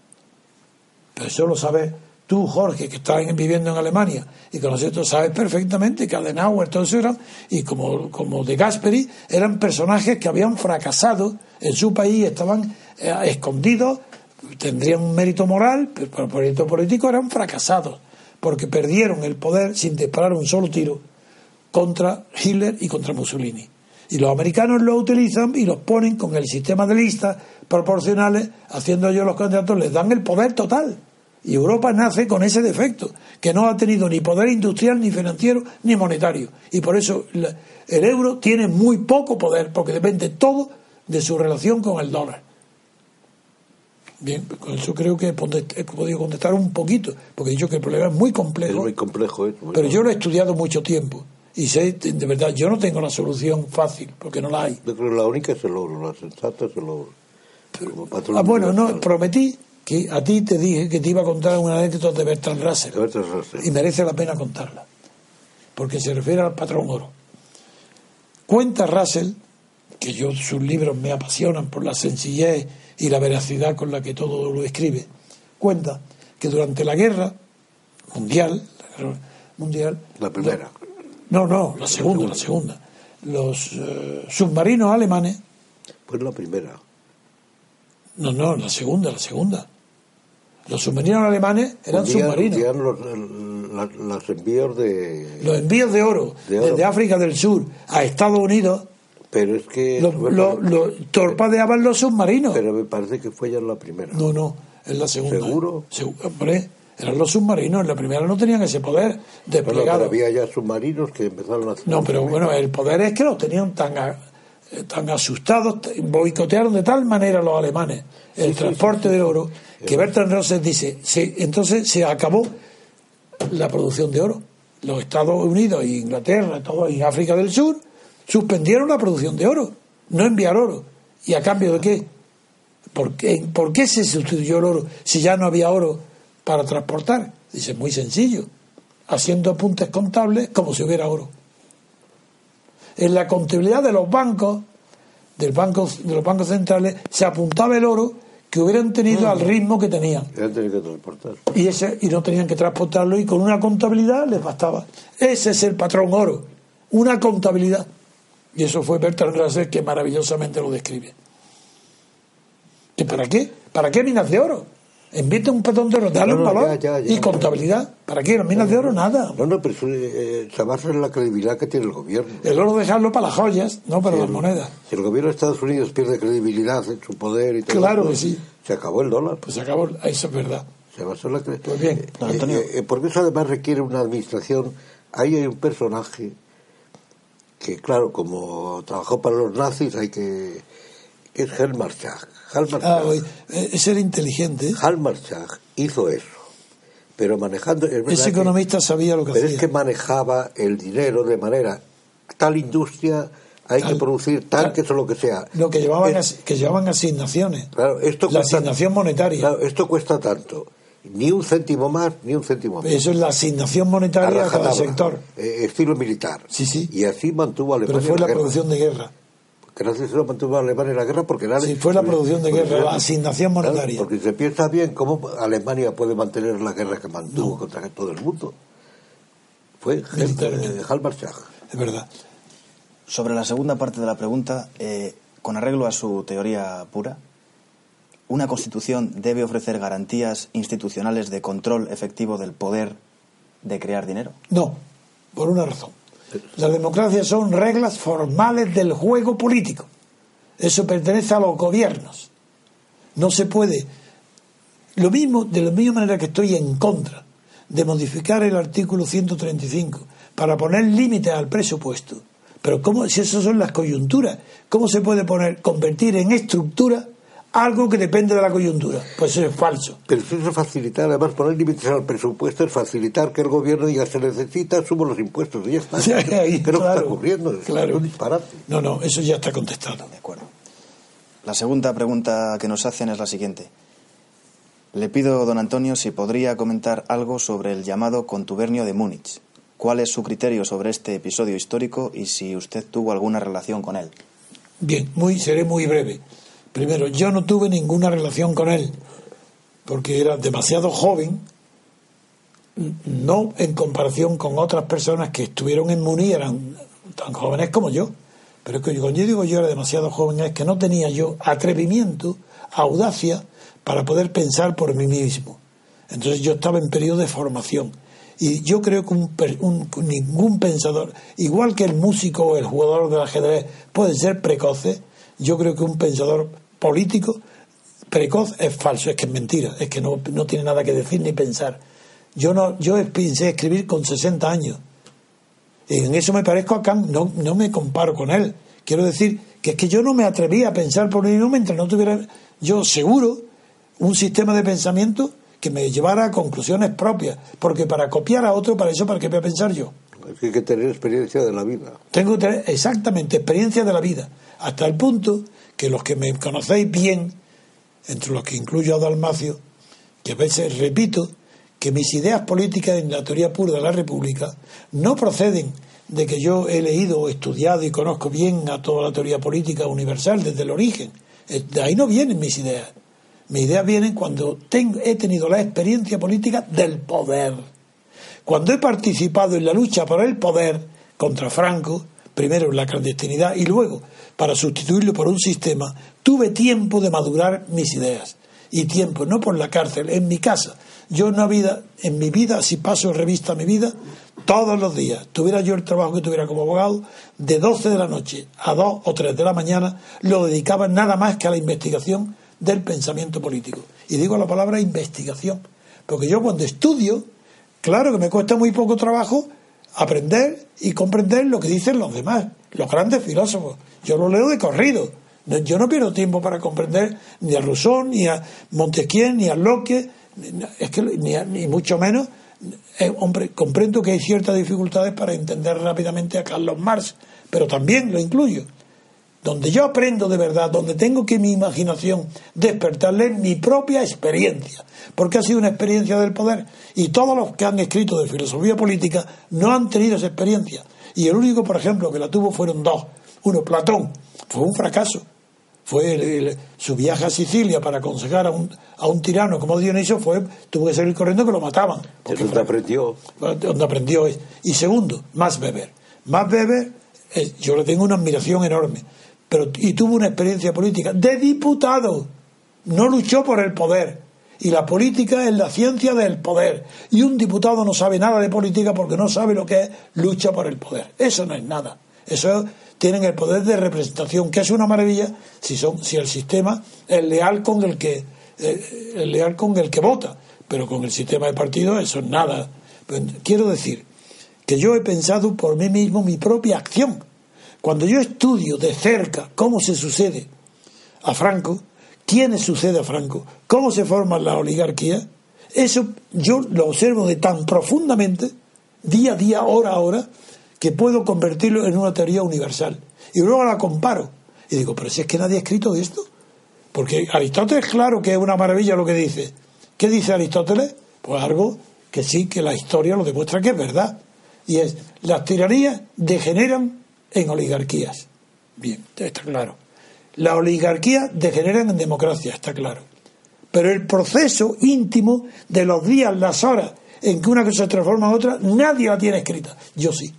Pero eso lo sabes tú, Jorge, que estás en- viviendo en Alemania y que nosotros sabes perfectamente que Adenauer, eso eran, y como, como de Gasperi, eran personajes que habían fracasado en su país, estaban eh, escondidos, tendrían un mérito moral, pero por mérito político eran fracasados, porque perdieron el poder sin disparar un solo tiro contra Hitler y contra Mussolini. Y los americanos lo utilizan y los ponen con el sistema de listas proporcionales, haciendo ellos los candidatos, les dan el poder total. Y Europa nace con ese defecto, que no ha tenido ni poder industrial, ni financiero, ni monetario. Y por eso el euro tiene muy poco poder, porque depende todo de su relación con el dólar. Bien, con eso creo que he podido contestar un poquito, porque he dicho que el problema es muy es complejo. muy complejo. ¿eh? Pero yo lo he estudiado mucho tiempo y sé, de verdad, yo no tengo la solución fácil, porque no la hay. Yo creo que la única es el oro, la sensata es el oro. Patrón Ah, bueno, no, prometí que a ti te dije que te iba a contar una anécdota de Bertrand Russell De Bertrand Russell. y merece la pena contarla, porque se refiere al patrón oro. Cuenta Russell, que yo sus libros me apasionan por la sencillez y la veracidad con la que todo lo escribe, cuenta que durante la guerra mundial, Mundial. La primera. No, no, la segunda, la segunda. Los eh, submarinos alemanes. Pues la primera. No, no, la segunda, la segunda. Los submarinos alemanes eran Hundían- submarinos. hundían los, los envíos de... Los envíos de oro, De oro. desde África del Sur a Estados Unidos Pero es que... lo, lo torpedeaban los submarinos. Pero me parece que fue ya la primera. No, no, es la segunda. ¿Seguro? Segu- hombre, eran los submarinos. En la primera no tenían ese poder Bueno, pero desplegado. había ya submarinos que empezaron a hacer... No, pero bueno, el poder es que los tenían tan, tan asustados, boicotearon de tal manera los alemanes el transporte del oro, que Bertrand Russell dice, se- entonces se acabó la producción de oro. Los Estados Unidos e Inglaterra, todo en África del Sur, suspendieron la producción de oro, no enviar oro. ¿Y a cambio de qué? ¿Por qué, ¿Por qué se sustituyó el oro si ya no había oro para transportar? Dice, muy sencillo, haciendo apuntes contables como si hubiera oro. En la contabilidad de los bancos, del banco, de los bancos centrales, se apuntaba el oro que hubieran tenido al ritmo que tenían. Que transportar. Y, ese, y no tenían que transportarlo y con una contabilidad les bastaba. Ese es el patrón oro, una contabilidad. Y eso fue Bertrand Russell que maravillosamente lo describe. ¿Que ¿Para qué? ¿Para qué minas de oro? Invierte un patrón de oro, dale No, un valor. ya, ya, ya. y contabilidad. ¿Para qué? Las minas de oro, nada. No, no, pero eso, eh, se basa en la credibilidad que tiene el gobierno. El oro dejarlo para las joyas, no para las monedas. Si el gobierno de Estados Unidos pierde credibilidad en su poder y todo Claro eso, que sí. se acabó el dólar. Pues se acabó, eso es verdad. Se basó en la cre- Pues bien, Antonio. Eh, eh, porque eso además requiere una administración. Ahí hay un personaje que, claro, como trabajó para los nazis, hay que. Es Helmar Schacht. Helmar Ah, eh, es ser inteligente. Helmar Schacht hizo eso. Pero manejando. es Ese que- economista sabía lo que pero hacía. es que manejaba el dinero de manera. Tal industria, hay Tal- que producir tal tal- que eso lo que sea. Lo que llevaban, Es- que llevaban asignaciones. Claro, esto la cuesta- asignación monetaria. Claro, esto cuesta tanto. Ni un céntimo más, ni un céntimo menos. Eso es la asignación monetaria a cada sector. eh, estilo militar. Sí, sí. Y así mantuvo a Alemania Pero fue la guerra. producción de guerra. Gracias a eso mantuvo a Alemania en la guerra porque era Sí, fue la producción de guerra, la asignación monetaria. Porque se piensa bien cómo Alemania puede mantener la guerra que mantuvo contra todo el mundo. Fue eh, Halmar Schacht. Es verdad. Sobre la segunda parte de la pregunta, eh, con arreglo a su teoría pura, ¿una constitución debe ofrecer garantías institucionales de control efectivo del poder de crear dinero? No, por una razón. Las democracias son reglas formales del juego político. Eso pertenece a los gobiernos. No se puede. Lo mismo, de la misma manera que estoy en contra de modificar el artículo 135 para poner límites al presupuesto. Pero ¿cómo, si esas son las coyunturas, ¿cómo se puede poner, convertir en estructura algo que depende de la coyuntura? Pues eso es falso. Pero eso es facilitar, además poner límites al presupuesto es facilitar que el gobierno diga se necesita, subo los impuestos y ya está. Sí, ahí, Creo que claro, está ocurriendo, es claro. un disparate. No, no, eso ya está contestado. De acuerdo. La segunda pregunta que nos hacen es la siguiente. Le pido, don Antonio, si podría comentar algo sobre el llamado contubernio de Múnich. ¿Cuál es su criterio sobre este episodio histórico y si usted tuvo alguna relación con él? Bien, muy, seré muy breve. Primero, yo no tuve ninguna relación con él, porque era demasiado joven, no en comparación con otras personas que estuvieron en Muni, eran tan jóvenes como yo. Pero es que cuando yo digo yo era demasiado joven, es que no tenía yo atrevimiento, audacia, para poder pensar por mí mismo. Entonces yo estaba en periodo de formación. Y yo creo que ningún pensador, igual que el músico o el jugador del ajedrez pueden ser precoces, yo creo que un pensador político precoz es falso, es que es mentira, es que no, no tiene nada que decir ni pensar. Yo no, yo pensé escribir con 60 años. Y en eso me parezco a Kant, no, no me comparo con él. Quiero decir que es que yo no me atrevía a pensar por mí mismo mientras no tuviera yo seguro un sistema de pensamiento que me llevara a conclusiones propias. Porque para copiar a otro, para eso, ¿para qué voy a pensar yo? Hay que tener experiencia de la vida. Tengo que tener exactamente experiencia de la vida, hasta el punto que los que me conocéis bien, entre los que incluyo a Dalmacio, que a veces repito que mis ideas políticas en la teoría pura de la República no proceden de que yo he leído estudiado y conozco bien a toda la teoría política universal desde el origen. Eh, De ahí no vienen mis ideas. Mis ideas vienen cuando tengo, he tenido la experiencia política del poder Cuando he participado en la lucha por el poder contra Franco, primero la clandestinidad y luego para sustituirlo por un sistema, tuve tiempo de madurar mis ideas. Y tiempo, no por la cárcel, en mi casa. Yo en, vida, en mi vida, si paso revista mi vida, todos los días, tuviera yo el trabajo que tuviera como abogado, de 12 de la noche a 2 o 3 de la mañana, lo dedicaba nada más que a la investigación del pensamiento político. Y digo la palabra investigación, porque yo cuando estudio, claro que me cuesta muy poco trabajo aprender y comprender lo que dicen los demás, los grandes filósofos. Yo lo leo de corrido. Yo no pierdo tiempo para comprender ni a Rousseau, ni a Montesquieu, ni a Locke, es que ni, mucho menos. Eh, comprendo que hay ciertas dificultades para entender rápidamente a Carlos Marx, pero también lo incluyo donde yo aprendo de verdad, donde tengo que mi imaginación despertarle mi propia experiencia, porque ha sido una experiencia del poder. Y todos los que han escrito de filosofía política no han tenido esa experiencia. Y el único, por ejemplo, que la tuvo fueron dos. Uno, Platón, fue un fracaso. Fue su viaje a Sicilia para aconsejar a un, a un tirano como Dionisio, fue, tuvo que salir corriendo que lo mataban. Porque donde aprendió. Donde aprendió. Y segundo, más beber. Más beber, eh, yo le tengo una admiración enorme pero, y tuvo una experiencia política de diputado. No luchó por el poder. Y la política es la ciencia del poder. Y un diputado no sabe nada de política porque no sabe lo que es lucha por el poder. Eso no es nada. Eso tienen el poder de representación, que es una maravilla si son, si el sistema es leal con el que eh, es leal con el que vota. Pero con el sistema de partido eso es nada. quiero decir que yo he pensado por mí mismo mi propia acción cuando yo estudio de cerca cómo se sucede a Franco, quiénes sucede a Franco, cómo se forma la oligarquía, eso yo lo observo de tan profundamente, día a día, hora a hora, que puedo convertirlo en una teoría universal. Y luego la comparo. Y digo, pero si es que nadie ha escrito esto. Porque Aristóteles, claro que es una maravilla lo que dice. ¿Qué dice Aristóteles? Pues algo que sí, que la historia lo demuestra que es verdad. Y es, las tiranías degeneran en oligarquías. Bien, está claro. La oligarquía degenera en democracia, está claro. Pero el proceso íntimo de los días, las horas en que una cosa se transforma en otra, nadie la tiene escrita. Yo sí.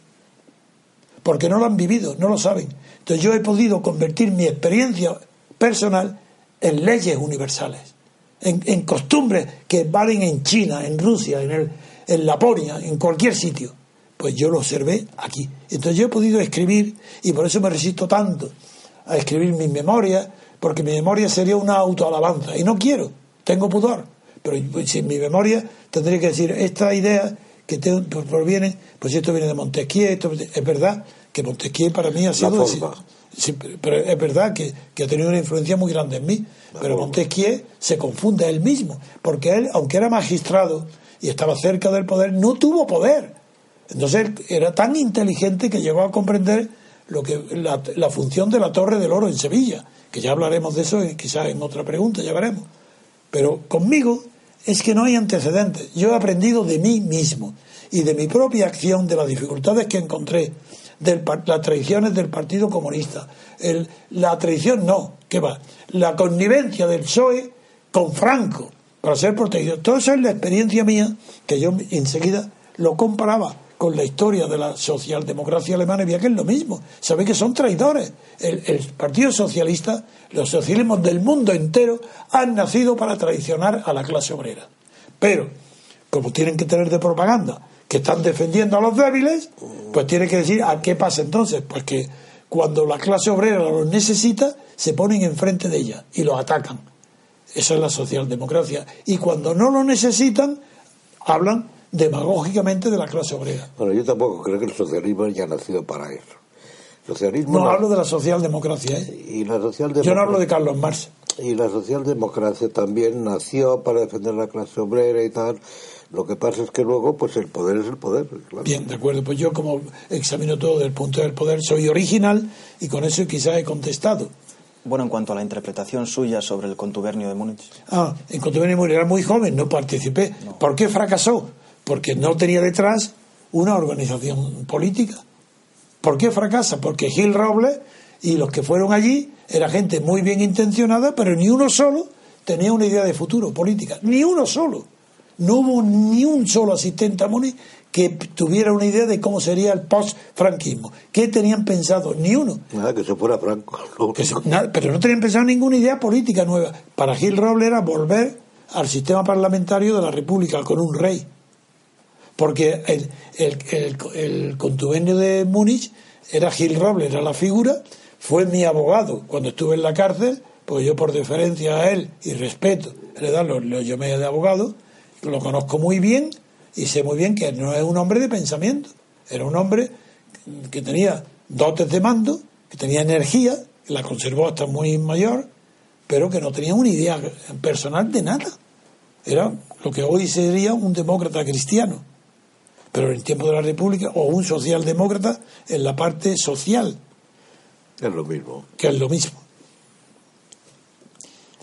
Porque no lo han vivido, no lo saben. Entonces yo he podido convertir mi experiencia personal en leyes universales, en, costumbres que valen en China, en Rusia, en, el, en Laponia, en cualquier sitio. Pues yo lo observé aquí. Entonces yo he podido escribir, y por eso me resisto tanto a escribir mis memorias, porque mi memoria sería una autoalabanza, y no quiero, tengo pudor. Pero pues, si en mi memoria tendría que decir, esta idea que te, pues, proviene, pues esto viene de Montesquieu, esto, es verdad que Montesquieu para mí ha sido... pero es verdad que, que, ha tenido una influencia muy grande en mí, pero Montesquieu se confunde él mismo, porque él, aunque era magistrado y estaba cerca del poder, no tuvo poder entonces era tan inteligente que llegó a comprender lo que la, función de la Torre del Oro en Sevilla, que ya hablaremos de eso quizás en otra pregunta, ya veremos. Pero conmigo es que no hay antecedentes. Yo he aprendido de mí mismo y de mi propia acción, de las dificultades que encontré, de las traiciones del Partido Comunista. la traición no, ¿qué va? La connivencia del PSOE con Franco para ser protegido. Todo eso es la experiencia mía que yo enseguida lo comparaba con la historia de la socialdemocracia alemana y veía que es lo mismo. Sabe que son traidores. El, Partido Socialista, los socialismos del mundo entero han nacido para traicionar a la clase obrera. Pero, como tienen que tener de propaganda que están defendiendo a los débiles, pues tiene que decir, ¿a qué pasa entonces? Pues que cuando la clase obrera los necesita, se ponen enfrente de ella y los atacan. Eso es la socialdemocracia. Y cuando no lo necesitan, hablan demagógicamente de la clase obrera. Bueno, yo tampoco creo que el socialismo haya nacido para eso. Socialismo no, hablo de la socialdemocracia. ¿eh? Y la Yo no hablo de Carlos Marx. Y la socialdemocracia también nació para defender la clase obrera y tal. Lo que pasa es que luego, pues el poder es el poder. Bien, de acuerdo. Pues yo, como examino todo desde el punto del poder, soy original y con eso quizás he contestado. Bueno, en cuanto a la interpretación suya sobre el contubernio de Múnich. Ah, en contubernio de Múnich era muy joven, no participé. ¿Por qué fracasó? Porque no tenía detrás una organización política. ¿Por qué fracasa? Porque Gil Robles y los que fueron allí era gente muy bien intencionada, pero ni uno solo tenía una idea de futuro política, ni uno solo. No hubo ni un solo asistente a Múnich que tuviera una idea de cómo sería el post-franquismo. ¿Qué tenían pensado? Ni uno. Nada, que se fuera Franco. lo Que se- único. nada, pero no tenían pensado ninguna idea política nueva. Para Gil Robles era volver al sistema parlamentario de la República con un rey. Porque el, el, el, el contubernio de Múnich era Gil Robles, era la figura, fue mi abogado. Cuando estuve en la cárcel, pues yo por deferencia a él y respeto, le da lo, lo llamé de abogado, lo conozco muy bien y sé muy bien que no es un hombre de pensamiento, era un hombre que tenía dotes de mando, que tenía energía, que la conservó hasta muy mayor, pero que no tenía una idea personal de nada. Era lo que hoy sería un demócrata cristiano, pero en el tiempo de la República, o un socialdemócrata en la parte social, Es lo mismo. que es lo mismo.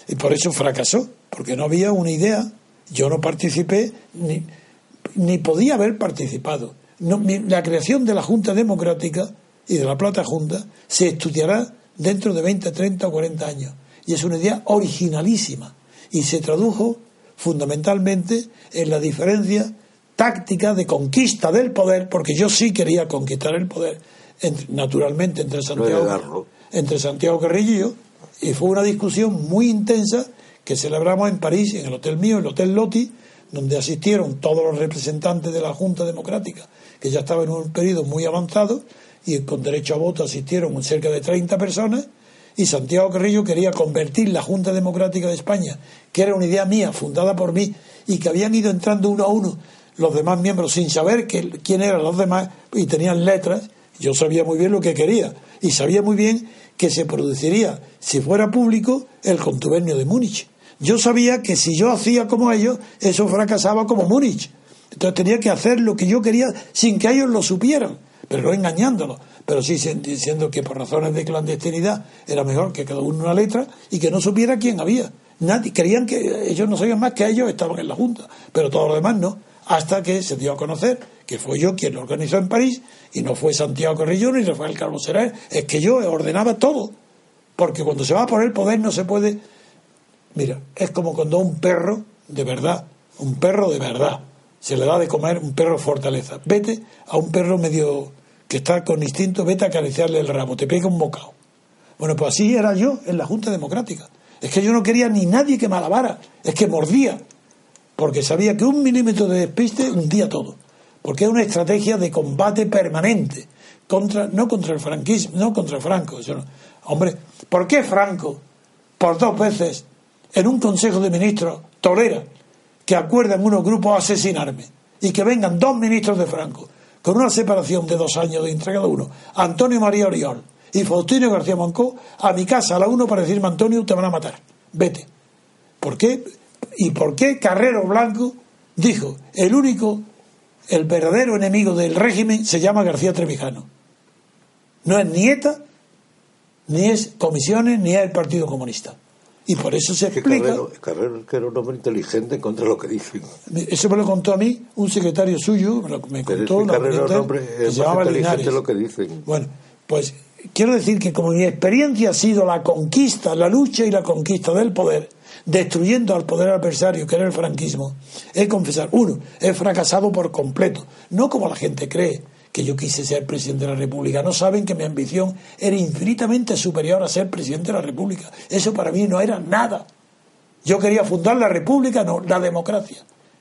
Y por eso fracasó, porque no había una idea. Yo no participé, ni, ni podía haber participado. No, mi- la creación de la Junta Democrática y de la Plata Junta se estudiará dentro de 20, 30 o 40 años. Y es una idea originalísima. Y se tradujo fundamentalmente en la diferencia táctica de conquista del poder, porque yo sí quería conquistar el poder, entre- naturalmente entre Santiago, entre Santiago Carrillo y yo, y fue una discusión muy intensa que celebramos en París, en el hotel mío, el Hotel Loti, donde asistieron todos los representantes de la Junta Democrática, que ya estaba en un periodo muy avanzado, y con derecho a voto asistieron cerca de 30 personas, y Santiago Carrillo quería convertir la Junta Democrática de España, que era una idea mía, fundada por mí, y que habían ido entrando uno a uno los demás miembros sin saber que, quién eran los demás, y tenían letras, yo sabía muy bien lo que quería, y sabía muy bien que se produciría, si fuera público, el contubernio de Múnich. Yo sabía que si yo hacía como ellos, eso fracasaba como Múnich. Entonces tenía que hacer lo que yo quería sin que ellos lo supieran, pero no engañándolos. Pero sí diciendo que por razones de clandestinidad era mejor que cada uno una letra y que no supiera quién había. Nadie, creían que ellos no sabían más que ellos estaban en la Junta, pero todos los demás no. Hasta que se dio a conocer que fue yo quien lo organizó en París y no fue Santiago Carrillo ni Rafael Calvo Serén, es que yo ordenaba todo. Porque cuando se va por el poder no se puede Mira, es como cuando un perro, de verdad, un perro de verdad, se le da de comer un perro fortaleza. Vete a un perro medio que está con instinto, vete a acariciarle el rabo, te pega un bocado. Bueno, pues así era yo en la Junta Democrática. Es que yo no quería ni nadie que me alabara, es que mordía, porque sabía que un milímetro de despiste hundía todo. Porque es una estrategia de combate permanente, contra, no contra el franquismo, no contra Franco. Hombre, ¿por qué Franco, por dos veces, en un Consejo de Ministros, tolera que acuerdan unos grupos a asesinarme y que vengan dos ministros de Franco con una separación de dos años de entre cada uno, Antonio María Oriol y Faustino García Moncó, a mi casa a la uno para decirme, Antonio, te van a matar, vete. ¿Por qué? ¿Y por qué Carrero Blanco dijo, el único, el verdadero enemigo del régimen se llama García Trevijano? No es ni ETA, ni es comisiones, ni es el Partido Comunista. Y por eso se explica... Carrero, Carrero que era un hombre inteligente contra lo que dicen. Eso me lo contó a mí un secretario suyo, me, lo, me Pero es contó que Carrero un hombre es más llamaba inteligente Linares. lo que dicen. Bueno, pues quiero decir que como mi experiencia ha sido la conquista, la lucha y la conquista del poder, destruyendo al poder adversario que era el franquismo, he confesar, uno, he fracasado por completo, no como la gente cree que yo quise ser presidente de la República. No saben que mi ambición era infinitamente superior a ser presidente de la República. Eso para mí no era nada. Yo quería fundar la república, no, la democracia.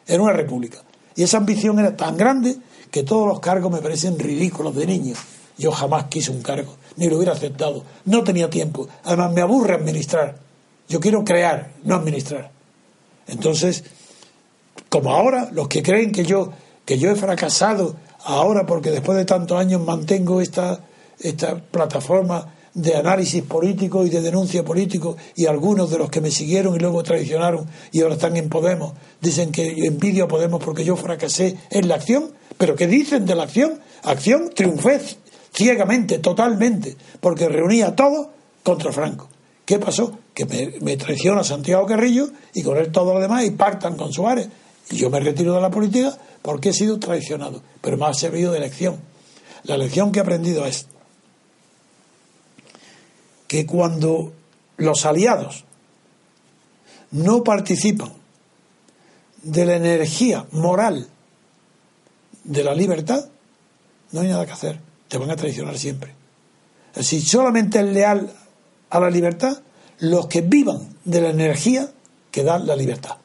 Era una república. Y esa ambición era tan grande que todos los cargos me parecen ridículos de niño. Yo jamás quise un cargo, ni lo hubiera aceptado. No tenía tiempo. Además, me aburre administrar. Yo quiero crear, no administrar. Entonces, como ahora, los que creen que yo, que yo he fracasado ahora porque después de tantos años mantengo esta, esta plataforma de análisis político y de denuncia político y algunos de los que me siguieron y luego traicionaron y ahora están en Podemos dicen que envidio a Podemos porque yo fracasé en la acción pero ¿qué dicen de la acción? acción triunfé ciegamente, totalmente porque reunía a todos contra Franco ¿qué pasó? Que me, traiciona Santiago Carrillo y con él todos los demás y pactan con Suárez y yo me retiro de la política porque he sido traicionado pero me ha servido de lección la lección que he aprendido es que cuando los aliados no participan de la energía moral de la libertad, no hay nada que hacer. Te van a traicionar siempre. Si solamente es leal a la libertad los que vivan de la energía que da la libertad.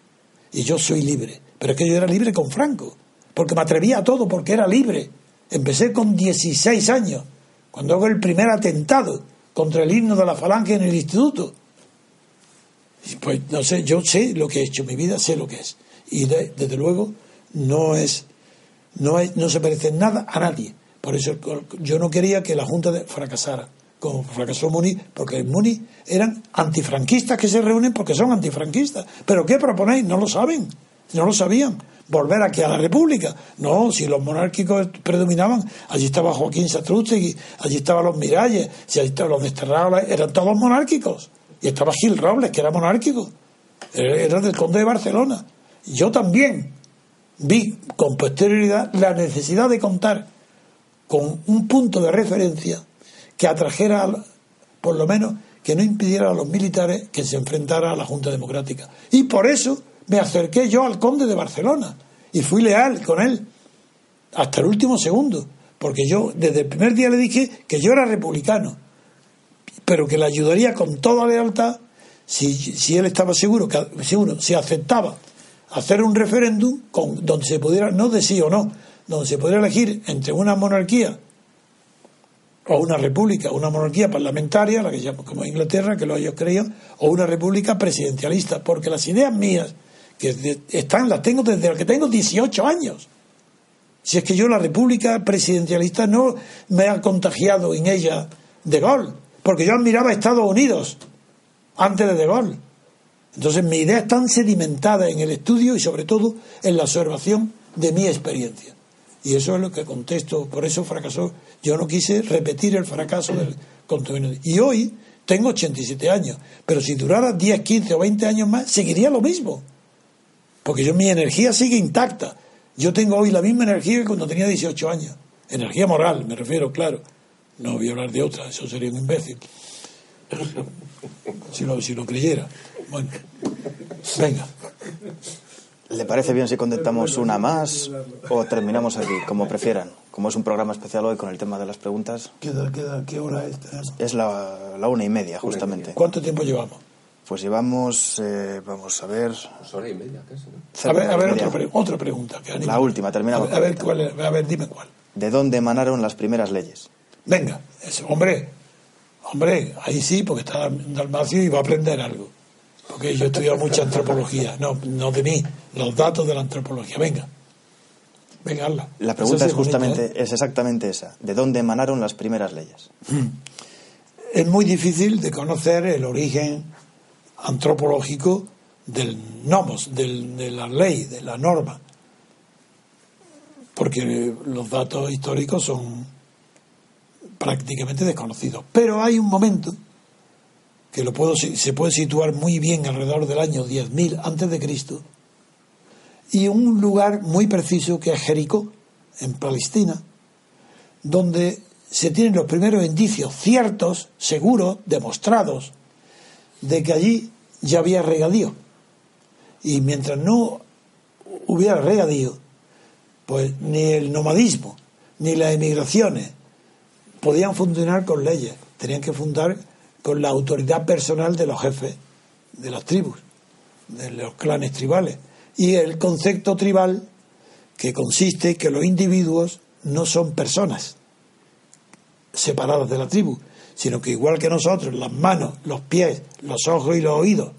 Y yo soy libre. Pero es que yo era libre con Franco, porque me atrevía a todo, porque era libre. Empecé con 16 años, cuando hago el primer atentado contra el himno de la falange en el instituto. Pues no sé, yo sé lo que he hecho en mi vida, sé lo que es. Y desde luego no es, no es, no se parece nada a nadie. Por eso yo no quería que la Junta fracasara, como fracasó Muni, porque Muni eran antifranquistas que se reúnen porque son antifranquistas. ¿Pero qué proponéis? No lo saben, no lo sabían. Volver aquí a la República. No, si los monárquicos predominaban, allí estaba Joaquín Satrústegui, allí estaban los Miralles, si allí estaban los desterrados, eran todos monárquicos. Y estaba Gil Robles, que era monárquico, era del conde de Barcelona. Yo también vi con posterioridad la necesidad de contar con un punto de referencia que atrajera, por lo menos, que no impidiera a los militares que se enfrentara a la Junta Democrática. Y por eso me acerqué yo al conde de Barcelona y fui leal con él hasta el último segundo, porque yo desde el primer día le dije que yo era republicano, pero que le ayudaría con toda lealtad si, si él estaba seguro, que, seguro, si aceptaba hacer un referéndum con, donde se pudiera, no de sí o no, donde se podría elegir entre una monarquía o una república, una monarquía parlamentaria, la que llamamos como Inglaterra, que lo ellos creían, o una república presidencialista, porque las ideas mías, que están, las tengo desde que tengo 18 años. Si es que yo la república presidencialista no me ha contagiado en ella de gol, porque yo admiraba a Estados Unidos antes de de gol. Entonces mi idea está sedimentada en el estudio y sobre todo en la observación de mi experiencia. Y eso es lo que contesto, por eso fracasó. Yo no quise repetir el fracaso del contenido. Y hoy tengo 87 años, pero si durara 10, 15 o 20 años más, seguiría lo mismo. Porque yo mi energía sigue intacta. Yo tengo hoy la misma energía que cuando tenía 18 años. Energía moral, me refiero, claro. No voy a hablar de otra, eso sería un imbécil. Si lo, si lo creyera. Bueno, venga. ¿Le parece bien si contestamos una más o terminamos aquí, como prefieran? Como es un programa especial hoy con el tema de las preguntas. ¿Queda, queda, ¿Qué hora es? Es la, la una y media, justamente. ¿Cuánto tiempo llevamos? Pues llevamos, eh, vamos a ver... Pues hora y media casi, ¿no? A ver, a ver otra, pre otra, pregunta. Que la última, terminamos. A ver, cuál, a ver, dime cuál. ¿De dónde emanaron las primeras leyes? Venga, eso, hombre, hombre, ahí sí, porque está Dalmacio y va a aprender algo porque yo he estudiado mucha antropología, no, no de mí, los datos de la antropología. Venga, venga, hazla. La pregunta es justamente, ¿eh? es exactamente esa, ¿de dónde emanaron las primeras leyes? Es muy difícil de conocer el origen antropológico del nomos, del, de la ley, de la norma, porque los datos históricos son prácticamente desconocidos. Pero hay un momento que lo puedo, se puede situar muy bien alrededor del año 10.000 antes de Cristo, y un lugar muy preciso que es Jericó, en Palestina, donde se tienen los primeros indicios ciertos, seguros, demostrados, de que allí ya había regadío. Y mientras no hubiera regadío, pues ni el nomadismo, ni las emigraciones podían funcionar con leyes, tenían que fundar con la autoridad personal de los jefes de las tribus, de los clanes tribales. Y el concepto tribal que consiste que los individuos no son personas separadas de la tribu, sino que igual que nosotros, las manos, los pies, los ojos y los oídos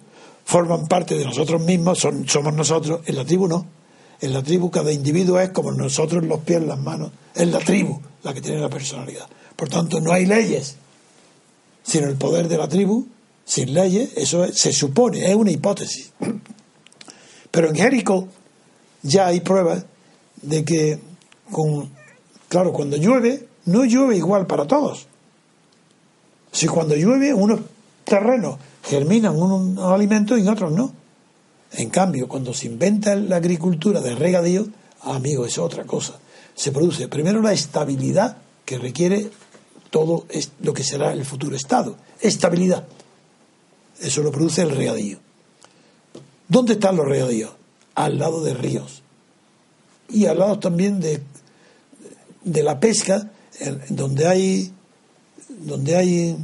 forman parte de nosotros mismos, son, somos nosotros, en la tribu no. En la tribu cada individuo es como nosotros los pies, las manos, es la tribu la que tiene la personalidad. Por tanto, no hay leyes sin el poder de la tribu, sin leyes, eso se supone, es una hipótesis. Pero en Jericó ya hay pruebas de que, con, claro, cuando llueve, no llueve igual para todos. Si cuando llueve, unos terrenos germinan unos alimentos y otros no. En cambio, cuando se inventa la agricultura de regadío, amigo, es otra cosa. Se produce primero la estabilidad que requiere todo es lo que será el futuro Estado. Estabilidad. Eso lo produce el regadío. ¿Dónde están los regadíos? al lado de ríos y al lado también de, de la pesca, donde hay donde hay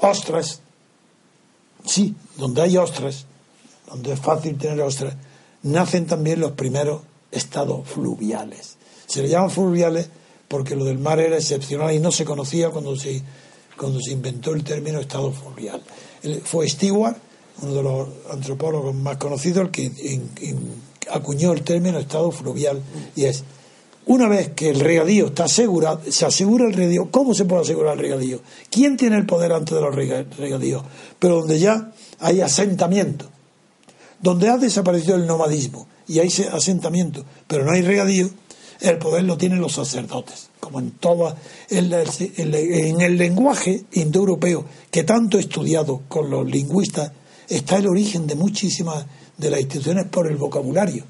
ostras, sí, donde hay ostras, donde es fácil tener ostras, nacen también los primeros estados fluviales. Se le llaman fluviales porque lo del mar era excepcional y no se conocía cuando se, cuando se inventó el término estado fluvial. Fue Stewart, uno de los antropólogos más conocidos, el que acuñó el término estado fluvial y es una vez que el regadío está asegurado, se asegura el regadío. ¿Cómo se puede asegurar el regadío? ¿Quién tiene el poder antes de los rega- regadíos? Pero donde ya hay asentamiento, donde ha desaparecido el nomadismo y hay asentamiento, pero no hay regadío, el poder lo tienen los sacerdotes, como en toda en, en el lenguaje indoeuropeo que tanto he estudiado con los lingüistas está el origen de muchísimas de las instituciones por el vocabulario.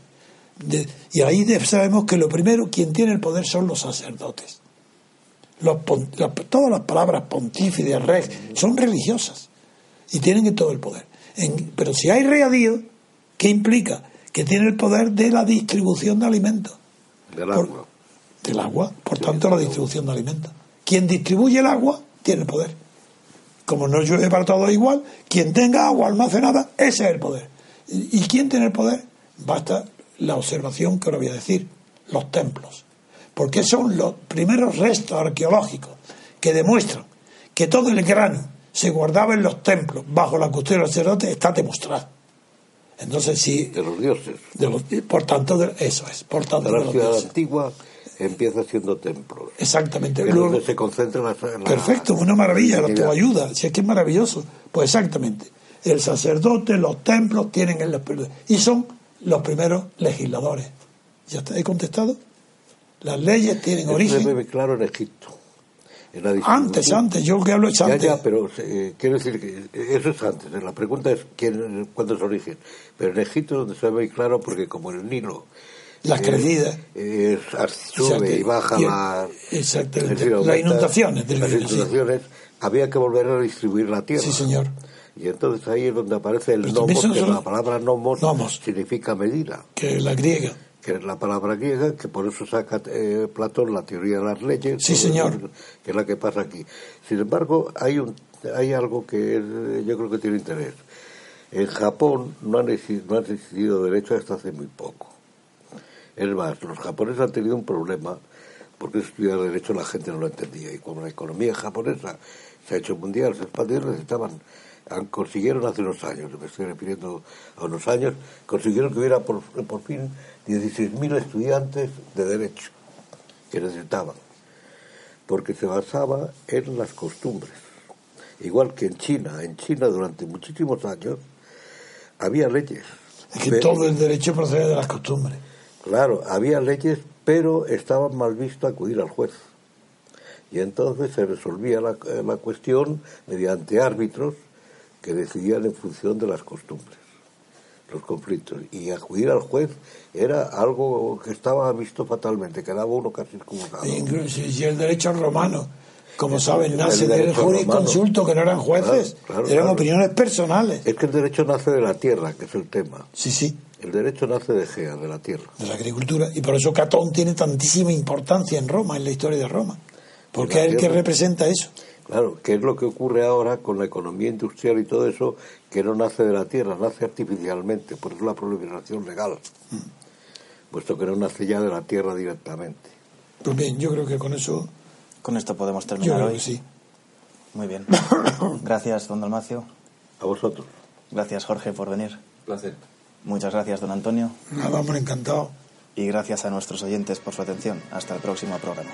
Y ahí sabemos que lo primero quien tiene el poder son los sacerdotes. Los todas las palabras pontífice, rex, son religiosas y tienen todo el poder. En- pero si hay regadío, ¿qué implica? Que tiene el poder de la distribución de alimentos. Del Por- agua. del agua, por tanto la distribución de alimentos. Quien distribuye el agua tiene el poder. Como no llueve para todos igual, quien tenga agua almacenada, ese es el poder. ¿Y, y quién tiene el poder? Basta la observación que ahora voy a decir, los templos. Porque son los primeros restos arqueológicos que demuestran que todo el grano se guardaba en los templos bajo la custodia del sacerdote, está demostrado. Entonces, si De los dioses. de los- por tanto, de- eso es, por tanto, de La los ciudad dioses. antigua empieza siendo templos. Exactamente. Donde se concentran las. las- perfecto, una maravilla, la tu ayuda, si es que es maravilloso. Pues exactamente. El sacerdote, los templos tienen el y son los primeros legisladores. ¿Ya está? ¿He contestado? Las leyes tienen Eso se origen. ve claro en Egipto. Antes, antes, yo que hablo es Ya, antes. ya, pero eh, quiero decir que eso es antes. La pregunta es quién, cuándo es origen. Pero en Egipto donde se ve claro porque como el Nilo Las eh, crecidas. eh, sube y baja la, exactamente. Las inundaciones del las inundaciones, había que volver a distribuir la tierra. Sí, señor. Y entonces ahí es donde aparece el nomos, son- que la palabra nomos, Nomos. significa medida, Que la griega. Que es la palabra griega, que por eso saca eh, Platón la teoría de las leyes. Sí, señor. Que es la que pasa aquí. Sin embargo, hay, un, hay algo que es- yo creo que tiene interés. En Japón no han, exi- no han existido derechos hasta hace muy poco. Es más, los japoneses han tenido un problema porque estudiar derecho la gente no lo entendía. Y como la economía japonesa se ha hecho mundial, se expandió, necesitaban, consiguieron hace unos años, me estoy refiriendo a unos años, consiguieron que hubiera por, por fin 16.000 estudiantes de derecho que necesitaban. Porque se basaba en las costumbres. Igual que en China. En China durante muchísimos años había leyes. Es que Pero- todo el derecho procede de las costumbres. Claro, había leyes, pero estaba mal visto acudir al juez. Y entonces se resolvía la, la cuestión mediante árbitros que decidían en función de las costumbres, los conflictos. Y acudir al juez era algo que estaba visto fatalmente, quedaba uno casi excomulgado. Incluso si el derecho romano, como saben, el nace del jurisconsulto, que no eran jueces, Claro, claro, eran claro. opiniones personales. Es que el derecho nace de la tierra, que es el tema. Sí, sí, El derecho nace de Gea, de la tierra. de la agricultura. Y por eso Catón tiene tantísima importancia en Roma, en la historia de Roma. Porque es el que representa eso. Claro, que es lo que ocurre ahora con la economía industrial y todo eso, que no nace de la tierra, nace artificialmente, por eso la proliferación legal, puesto que no nace ya de la tierra directamente. Pues bien, yo creo que con eso, Con esto podemos yo terminar creo hoy. que sí. Muy bien. Gracias, don Dalmacio. A vosotros. Gracias, Jorge, por venir. Placer. Muchas gracias, don Antonio. Nada, hombre, encantado. Y gracias a nuestros oyentes por su atención. Hasta el próximo programa.